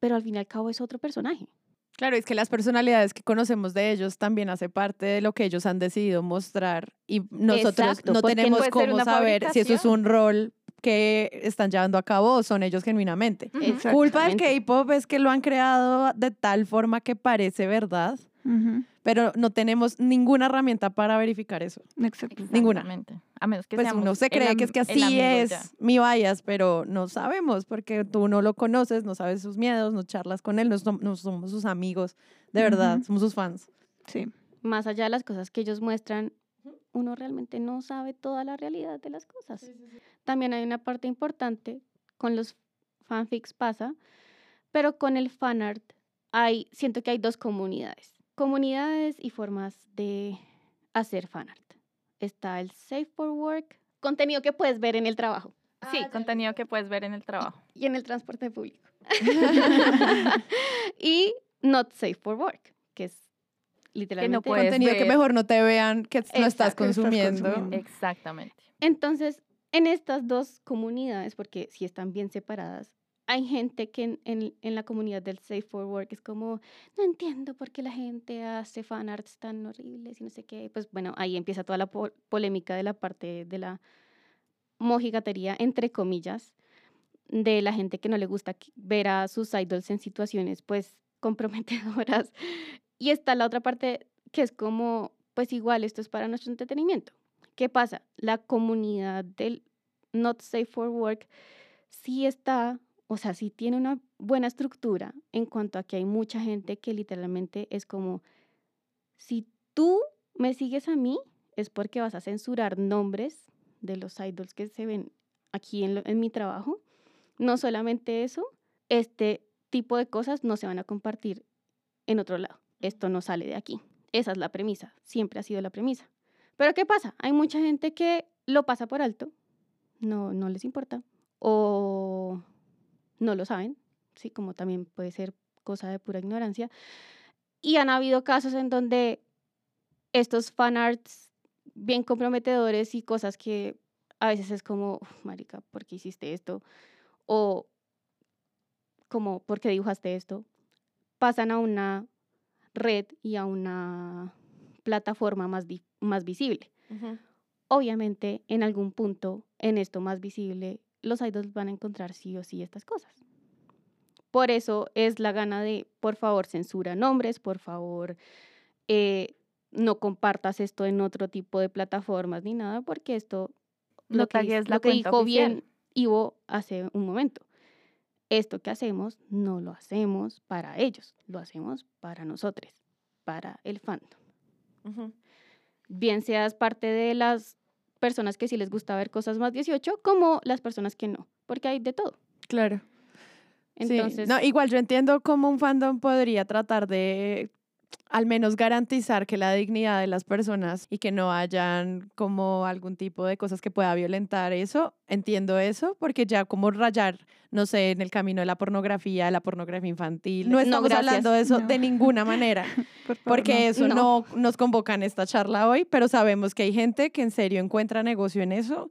pero al fin y al cabo es otro personaje. Claro, es que las personalidades que conocemos de ellos también hace parte de lo que ellos han decidido mostrar y nosotros Exacto, no tenemos ser cómo saber si eso es un rol que están llevando a cabo o son ellos genuinamente. Ujú. Culpa del. K-pop es que lo han creado de tal forma que parece verdad, Ujú, pero no tenemos ninguna herramienta para verificar eso. Exacto. Ninguna. Exactamente. A menos que Pues uno se el cree que es que así es ya. mi bias, pero no sabemos porque tú no lo conoces, no sabes sus miedos, no charlas con él, no, no somos sus amigos, de verdad, Ujú. somos sus fans. Sí. Más allá de las cosas que ellos muestran, uno realmente no sabe toda la realidad de las cosas. También hay una parte importante, con los fanfics pasa, pero con el fanart hay, siento que hay dos comunidades. Comunidades y formas de hacer fanart. Está el Safe for Work, contenido que puedes ver en el trabajo Sí, contenido que puedes ver en el trabajo. y en el transporte público. y Not Safe for Work, que es literalmente... puedes Contenido que mejor no te vean que no estás Exacto, estás consumiendo. consumiendo. Exactamente. Entonces, en estas dos comunidades, porque si están bien separadas, hay gente que en, en- en la comunidad del Safe for Work es como, no entiendo por qué la gente hace fanarts tan horribles y no sé qué. Pues bueno, ahí empieza toda la po- polémica de la parte de la mojigatería, entre comillas, de la gente que no le gusta ver a sus idols en situaciones pues comprometedoras. Y está la otra parte que es como, pues igual, esto es para nuestro entretenimiento. ¿Qué pasa? La comunidad del Not Safe for Work sí está, o sea, sí tiene una buena estructura en cuanto a que hay mucha gente que literalmente es como, si tú me sigues a mí, es porque vas a censurar nombres de los idols que se ven aquí en, lo- en mi trabajo. No solamente eso, este tipo de cosas no se van a compartir en otro lado. Esto no sale de aquí. Esa es la premisa, siempre ha sido la premisa. Pero ¿qué pasa? Hay mucha gente que lo pasa por alto, no, no les importa, o no lo saben, sí, como también puede ser cosa de pura ignorancia. Y han habido casos en donde estos fanarts bien comprometedores y cosas que a veces es como, "Uf, marica, ¿por qué hiciste esto? O como, ¿por qué dibujaste esto? Pasan a una red y a una plataforma más, más visible. Obviamente, en algún punto, en esto más visible, los idols van a encontrar sí o sí estas cosas. Por eso es la gana de, por favor, censura nombres, por favor, eh, no compartas esto en otro tipo de plataformas ni nada, porque esto, No lo que, tagues dice- la lo que cuenta dijo oficial. bien Ivo hace un momento. Esto que hacemos no lo hacemos para ellos, lo hacemos para nosotros, para el fandom bien seas parte de las personas que sí les gusta ver cosas más 18, como las personas que no, porque hay de todo. Claro. Sí, Entonces, No, igual yo entiendo cómo un fandom podría tratar de al menos garantizar que la dignidad de las personas y que no hayan como algún tipo de cosas que pueda violentar eso. Entiendo eso, porque ya como rayar, no sé, en el camino de la pornografía, la pornografía infantil. No estamos hablando de eso No. de ninguna manera, Por favor, porque no. eso No. no nos convoca en esta charla hoy, pero sabemos que hay gente que en serio encuentra negocio en eso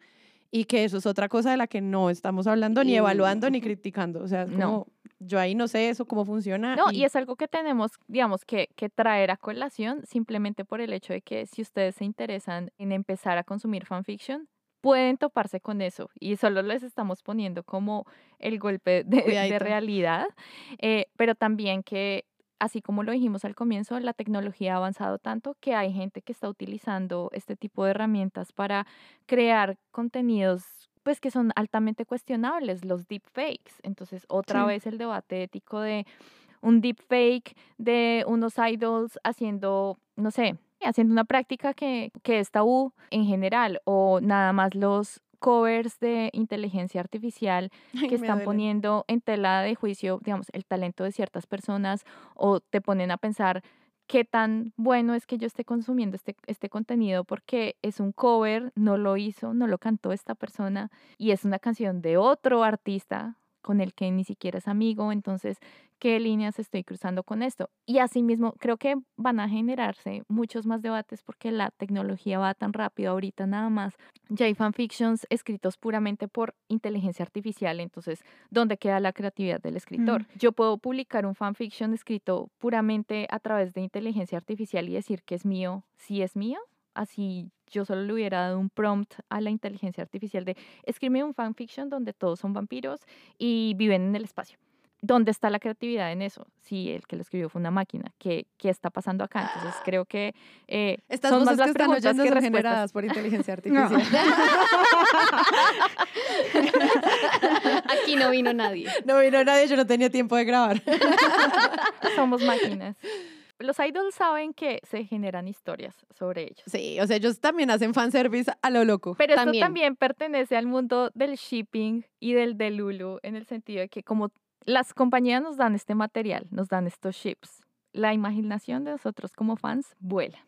y que eso es otra cosa de la que no estamos hablando, ni evaluando, ni criticando. O sea, es No. como, yo ahí no sé eso cómo funciona. No, y es algo que tenemos, digamos, que, que traer a colación simplemente por el hecho de que si ustedes se interesan en empezar a consumir fanfiction, pueden toparse con eso y solo les estamos poniendo como el golpe de, realidad, eh, pero también que así como lo dijimos al comienzo, la tecnología ha avanzado tanto que hay gente que está utilizando este tipo de herramientas para crear contenidos pues que son altamente cuestionables, los deepfakes. Entonces, otra Sí. vez el debate ético de un deepfake de unos idols haciendo, no sé, haciendo una práctica que, que es tabú en general, o nada más los covers de inteligencia artificial que están poniendo en tela de juicio, digamos, el talento de ciertas personas o te ponen a pensar qué tan bueno es que yo esté consumiendo este, este contenido porque es un cover, no lo hizo, no lo cantó esta persona y es una canción de otro artista con el que ni siquiera es amigo, entonces, ¿qué líneas estoy cruzando con esto? Y asimismo, creo que van a generarse muchos más debates porque la tecnología va tan rápido ahorita nada más. Ya hay fanfictions escritos puramente por inteligencia artificial, entonces, ¿dónde queda la creatividad del escritor? Yo puedo publicar un fanfiction escrito puramente a través de inteligencia artificial y decir que es mío, si es mío, así yo solo le hubiera dado un prompt a la inteligencia artificial de escribe un fanfiction donde todos son vampiros y viven en el espacio. ¿Dónde está la creatividad en eso? Si el que lo escribió fue una máquina, ¿qué, qué está pasando acá? Entonces creo que eh, Estas son más que las están preguntas oyendo que son generadas por inteligencia No. artificial. Aquí no vino nadie. No vino nadie, yo no tenía tiempo de grabar. Somos máquinas. Los idols saben que se generan historias sobre ellos. Sí, o sea, ellos también hacen fanservice a lo loco. Pero esto También. también pertenece al mundo del shipping y del delulu, en el sentido de que como las compañías nos dan este material, nos dan estos ships, la imaginación de nosotros como fans vuela.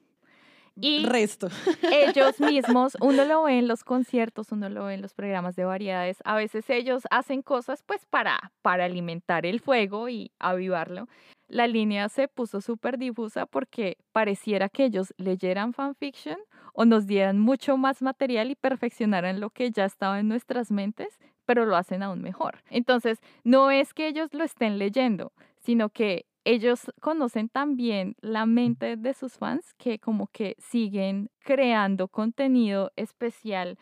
Y Resto. ellos mismos, uno lo ve en los conciertos, uno lo ve en los programas de variedades, a veces ellos hacen cosas pues para, para alimentar el fuego y avivarlo. La línea se puso súper difusa porque pareciera que ellos leyeran fanfiction o nos dieran mucho más material y perfeccionaran lo que ya estaba en nuestras mentes, pero lo hacen aún mejor. Entonces, no es que ellos lo estén leyendo, sino que ellos conocen también la mente de sus fans que como que siguen creando contenido especial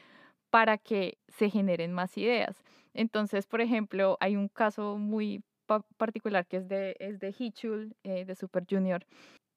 para que se generen más ideas. Entonces, por ejemplo, hay un caso muy pa- particular que es de, es de Hichul, eh, de Super Junior,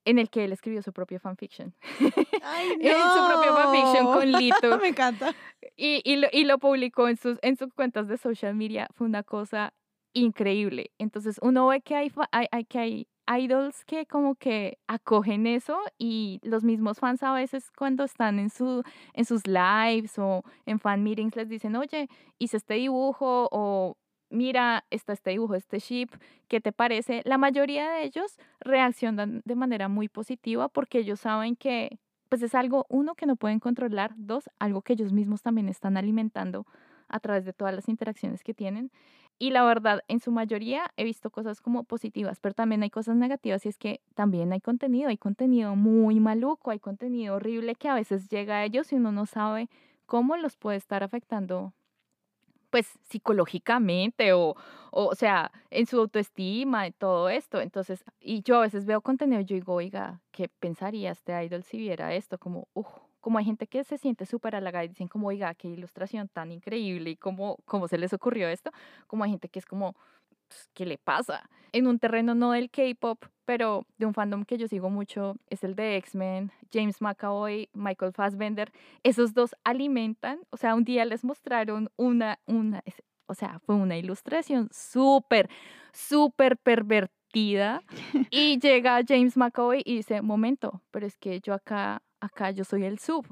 en el que él escribió su propio fanfiction. Ay, su propio fanfiction con Lito Me encanta. y, y, lo, y lo publicó en sus, en sus cuentas de social media. Fue una cosa increíble. Entonces uno ve que hay, hay, hay- que hay idols que como que acogen eso y los mismos fans a veces cuando están en, su, en sus lives o en fan meetings les dicen, oye, hice este dibujo o mira, está este dibujo, este ship, ¿qué te parece? La mayoría de ellos reaccionan de manera muy positiva porque ellos saben que pues es algo, uno, que no pueden controlar, dos, algo que ellos mismos también están alimentando a través de todas las interacciones que tienen. Y la verdad, en su mayoría he visto cosas como positivas, pero también hay cosas negativas y es que también hay contenido, hay contenido muy maluco, hay contenido horrible que a veces llega a ellos y uno no sabe cómo los puede estar afectando pues psicológicamente o, o, o sea, en su autoestima y todo esto. Entonces, y yo a veces veo contenido y yo digo, oiga, ¿qué pensaría este idol si viera esto? Como, uff, como hay gente que se siente súper halagada y dicen como, oiga, qué ilustración tan increíble y cómo, cómo se les ocurrió esto. Como hay gente que es como, pues, ¿qué le pasa? En un terreno no del K-pop, pero de un fandom que yo sigo mucho, es el de X-Men, James McAvoy, Michael Fassbender. Esos dos alimentan, o sea, un día les mostraron una, una, o sea, fue una ilustración súper, súper pervertida. Y llega James McAvoy y dice, momento, pero es que yo acá, acá yo soy el sub.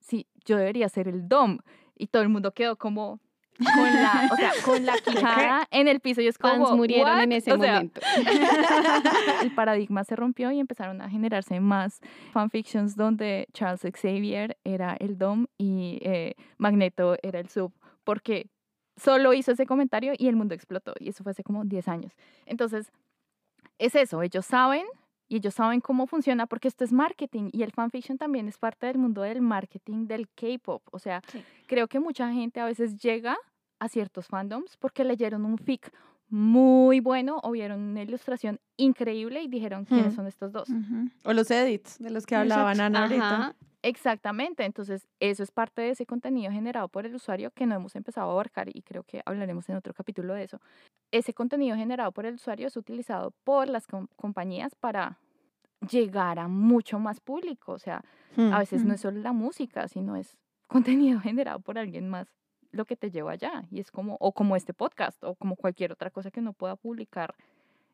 Sí, yo debería ser el dom. Y todo el mundo quedó como con la, o sea, con la quijada en el piso y es como, Fans murieron en "What?". ese O sea, momento. el paradigma se rompió y empezaron a generarse más fanfictions donde Charles Xavier era el Dom y eh, Magneto era el Sub, porque solo hizo ese comentario y el mundo explotó, y eso fue hace como 10 años. Entonces, es eso, ellos saben y ellos saben cómo funciona porque esto es marketing y el fanfiction también es parte del mundo del marketing del K-pop. O sea, Sí. creo que mucha gente a veces llega a ciertos fandoms porque leyeron un fic muy bueno o vieron una ilustración increíble y dijeron quiénes Hmm. son estos dos. O los edits de los que hablaba Exacto. Ana ahorita. Exactamente, entonces eso es parte de ese contenido generado por el usuario que no hemos empezado a abarcar y creo que hablaremos en otro capítulo de eso. Ese contenido generado por el usuario es utilizado por las com- compañías para llegar a mucho más público, o sea, Hmm. a veces no Mm. es solo la música, sino es contenido generado por alguien más lo que te lleva allá y es como o como este podcast o como cualquier otra cosa que uno pueda publicar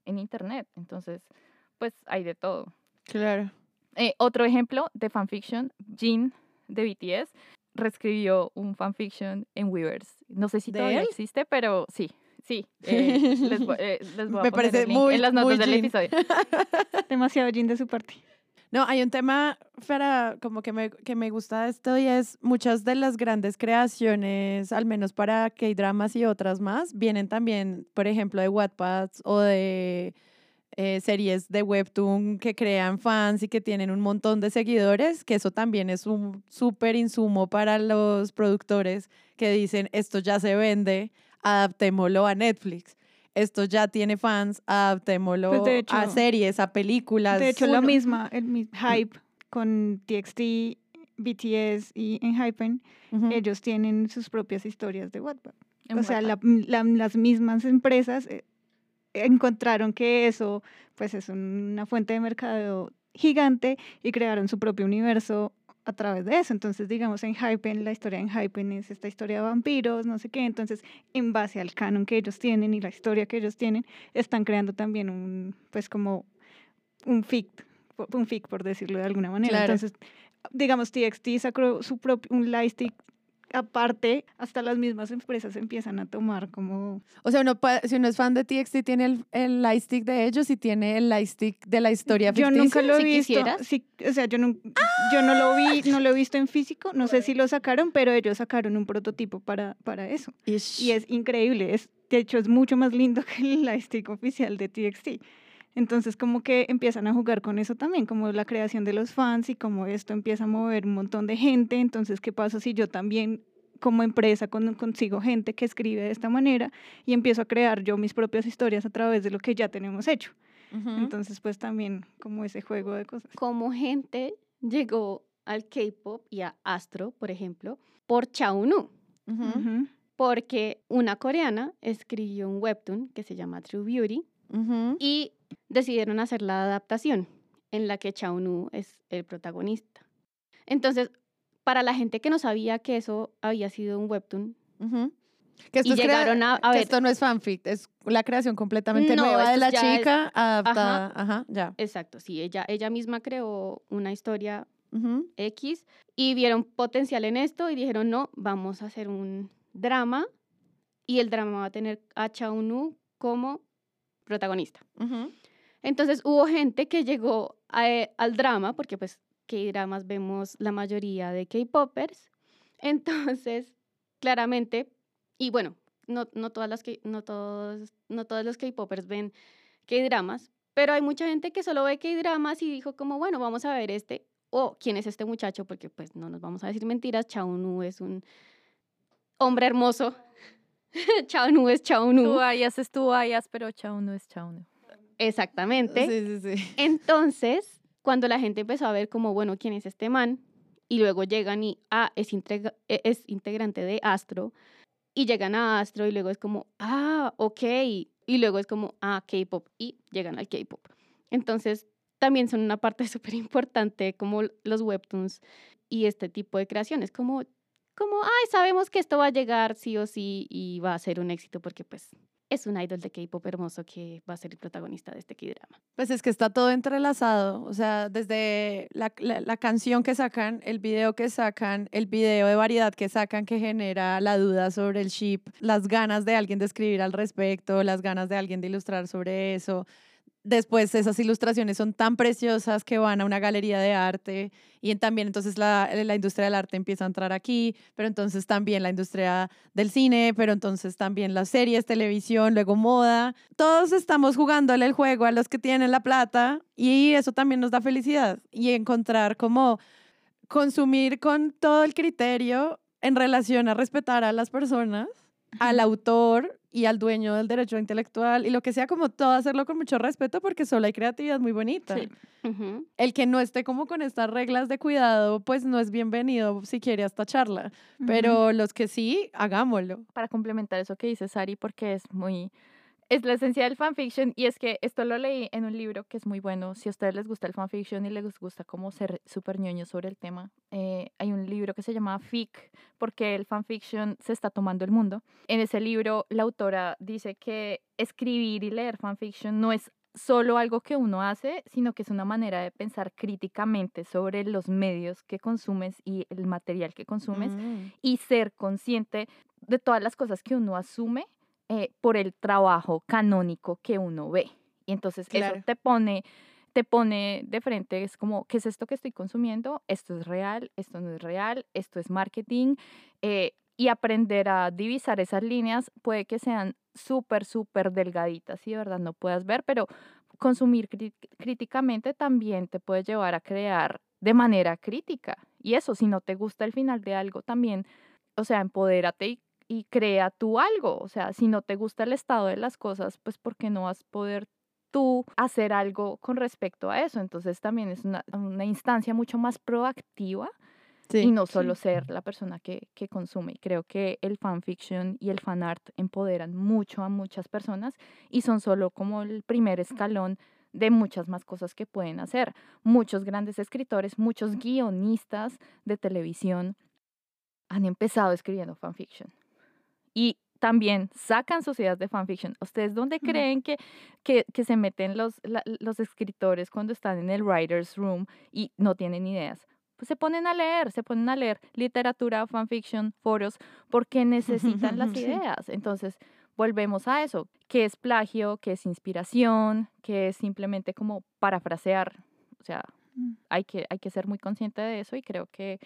en internet. Entonces, pues hay de todo. Claro. Eh, otro ejemplo de fanfiction, Jin de BTS reescribió un fanfiction en Weverse. No sé si ¿De todavía él? existe, pero sí, sí. eh, les, voy- eh, les voy a Me poner parece el link muy- en las notas del episodio. Demasiado Jin de su parte. No, hay un tema para como que me, que me gusta esto y es muchas de las grandes creaciones, al menos para K-dramas y otras más, vienen también, por ejemplo, de Wattpad o de eh, series de Webtoon que crean fans y que tienen un montón de seguidores, que eso también es un súper insumo para los productores que dicen, esto ya se vende, adaptémoslo a Netflix. Esto ya tiene fans, adaptémoslo Pues, de a hecho- series, a películas. De hecho, la misma, el hype con TXT, BTS y Enhypen, Ujú. ellos tienen sus propias historias de Wattpad. En o sea, la- las mismas empresas eh, encontraron que eso pues es una fuente de mercado gigante y crearon su propio universo a través de eso. Entonces, digamos, en Hypen, la historia en Hypen es esta historia de vampiros, no sé qué. Entonces, en base al canon que ellos tienen y la historia que ellos tienen, están creando también un, pues como un fic, un fic por decirlo de alguna manera. Claro. Entonces, digamos, TXT sacó su propio, un lightstick aparte, hasta las mismas empresas empiezan a tomar como... O sea, uno puede- si uno es fan de TXT, tiene el, el lightstick de ellos y tiene el lightstick de la historia Yo ficticia. nunca lo he si visto. sí, o sea, yo no, yo no lo vi, no lo he visto en físico. No sé si lo sacaron, pero ellos sacaron un prototipo para, para eso. Ish. Y es increíble. Es, de hecho, es mucho más lindo que el lightstick oficial de TXT. Entonces, como que empiezan a jugar con eso también, como la creación de los fans y como esto empieza a mover un montón de gente. Entonces, ¿qué pasa si yo también como empresa con- consigo gente que escribe de esta manera y empiezo a crear yo mis propias historias a través de lo que ya tenemos hecho? Entonces, pues también como ese juego de cosas. Como gente llegó al K-pop y a Astro, por ejemplo, por Chaunu. Ujú. Porque una coreana escribió un webtoon que se llama True Beauty y decidieron hacer la adaptación en la que Chaunu es el protagonista. Entonces, para la gente que no sabía que eso había sido un webtoon. Que esto y es crea- llegaron a, a que ver, esto no es fanfic, es la creación completamente No, nueva de la es- chica adaptada. Ajá, ya. exacto, sí, ella, ella misma creó una historia. X y vieron potencial en esto y dijeron, no, vamos a hacer un drama y el drama va a tener a Chaunu como protagonista. Entonces hubo gente que llegó a- eh, al drama, porque pues K-dramas vemos la mayoría de K-popers. Entonces, claramente, y bueno, no, no, todas las K- no, todos, no todos los K-popers ven K-dramas, pero hay mucha gente que solo ve K-dramas y dijo como, bueno, vamos a ver este, o quién es este muchacho, porque pues no nos vamos a decir mentiras, Chaunu es un hombre hermoso. Chaunu es Chaunu. Tú hayas es tú hayas, pero chao no es chao no. Exactamente. Sí, sí, sí. Entonces, cuando la gente empezó a ver como, bueno, ¿quién es este man? Y luego llegan y, ah, es, integra- e- es integrante de Astro. Y llegan a Astro y luego es como, ah, ok. Y luego es como, ah, K-pop. Y llegan al K-pop. Entonces, también son una parte súper importante como los webtoons y este tipo de creaciones. Como, como, ay, sabemos que esto va a llegar sí o sí y va a ser un éxito porque pues es un idol de K-pop hermoso que va a ser el protagonista de este K-drama. Pues es que está todo entrelazado, o sea, desde la, la- la canción que sacan, el video que sacan, el video de variedad que sacan que genera la duda sobre el ship, las ganas de alguien de escribir al respecto, las ganas de alguien de ilustrar sobre eso. Después esas ilustraciones son tan preciosas que van a una galería de arte y también entonces la, la industria del arte empieza a entrar aquí, pero entonces también la industria del cine, pero entonces también las series, televisión, luego moda. Todos estamos jugándole el juego a los que tienen la plata y eso también nos da felicidad y encontrar como consumir con todo el criterio en relación a respetar a las personas al autor y al dueño del derecho intelectual y lo que sea, como todo hacerlo con mucho respeto porque solo hay creatividad muy bonita. Sí. El que no esté como con estas reglas de cuidado, pues no es bienvenido si quiere a esta charla. Pero los que sí, hagámoslo. para complementar eso que dice Sari, porque es muy, es la esencia del fanfiction y es que esto lo leí en un libro que es muy bueno. Si a ustedes les gusta el fanfiction y les gusta como ser súper ñoño sobre el tema, eh, hay un libro que se llama Fic, porque el fanfiction se está tomando el mundo. En ese libro, la autora dice que escribir y leer fanfiction no es solo algo que uno hace, sino que es una manera de pensar críticamente sobre los medios que consumes y el material que consumes Mm. y ser consciente de todas las cosas que uno asume eh, por el trabajo canónico que uno ve. Y entonces Claro. eso te pone, te pone de frente, es como, ¿qué es esto que estoy consumiendo? Esto es real, esto no es real, esto es marketing. eh, y aprender a divisar esas líneas puede que sean súper, súper delgaditas y de verdad no puedas ver, pero consumir críticamente también te puede llevar a crear de manera crítica. Y eso, si no te gusta el final de algo, también, o sea, empodérate y, y crea tú algo. O sea, si no te gusta el estado de las cosas, pues ¿por qué no vas a poder tú hacer algo con respecto a eso? Entonces también es una, una instancia mucho más proactiva Sí. y no solo ser la persona que, que consume. Y Creo que el fanfiction y el fanart empoderan mucho a muchas personas y son solo como el primer escalón de muchas más cosas que pueden hacer. Muchos grandes escritores, muchos guionistas de televisión han empezado escribiendo fanfiction. Y también sacan ideas de fanfiction. ¿Ustedes dónde creen que, que, que se meten los, la- los escritores cuando están en el writer's room y no tienen ideas? Pues se ponen a leer, se ponen a leer literatura, fanfiction, foros, porque necesitan las ideas. Entonces, volvemos a eso. ¿Qué es plagio? ¿Qué es inspiración? ¿Qué es simplemente como parafrasear? O sea, Mm. hay que, hay que ser muy consciente de eso y creo que,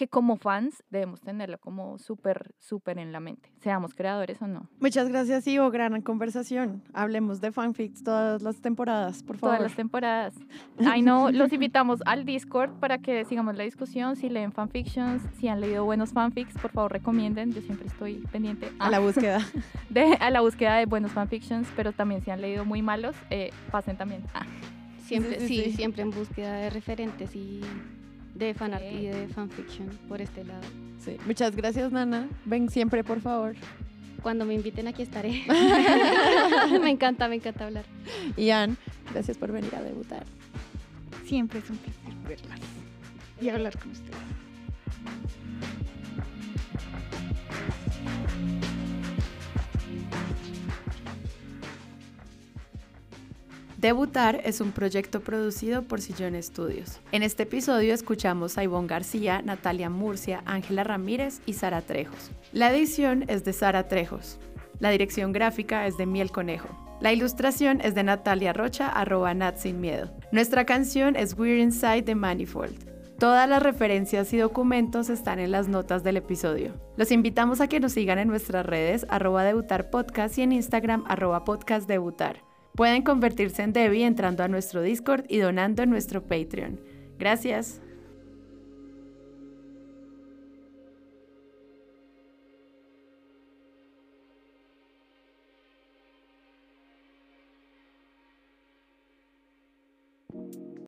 que como fans debemos tenerlo como súper, súper en la mente, seamos creadores o no. Muchas gracias, Ivo. Gran conversación. Hablemos de fanfics todas las temporadas, por favor. Todas las temporadas. Ay, no, los invitamos al Discord para que sigamos la discusión. Si leen fanfictions, si han leído buenos fanfics, por favor recomienden. Yo siempre estoy pendiente A la búsqueda. de, a la búsqueda de buenos fanfictions, pero también si han leído muy malos, eh, pasen también. Ah, Siempre, sí, sí, sí. siempre en búsqueda de referentes y de fanart y de fanfiction por este lado. Sí. Muchas gracias, Nana. Ven siempre, por favor. Cuando me inviten aquí estaré. me encanta, me encanta hablar. Y Ann, gracias por venir a debutar. Siempre es un placer verlas y hablar con ustedes. Debutar es un proyecto producido por Sillón Estudios. En este episodio escuchamos a Ivonne García, Natalia Murcia, Ángela Ramírez y Sara Trejos. La edición es de Sara Trejos. La dirección gráfica es de Miel Conejo. La ilustración es de Natalia Rocha, arroba Nat Sin Miedo. Nuestra canción es We're Inside de Manifold. Todas las referencias y documentos están en las notas del episodio. Los invitamos a que nos sigan en nuestras redes arroba debutar podcast y en Instagram arroba podcast debutar. Pueden convertirse en Debbie entrando a nuestro Discord y donando en nuestro Patreon. Gracias.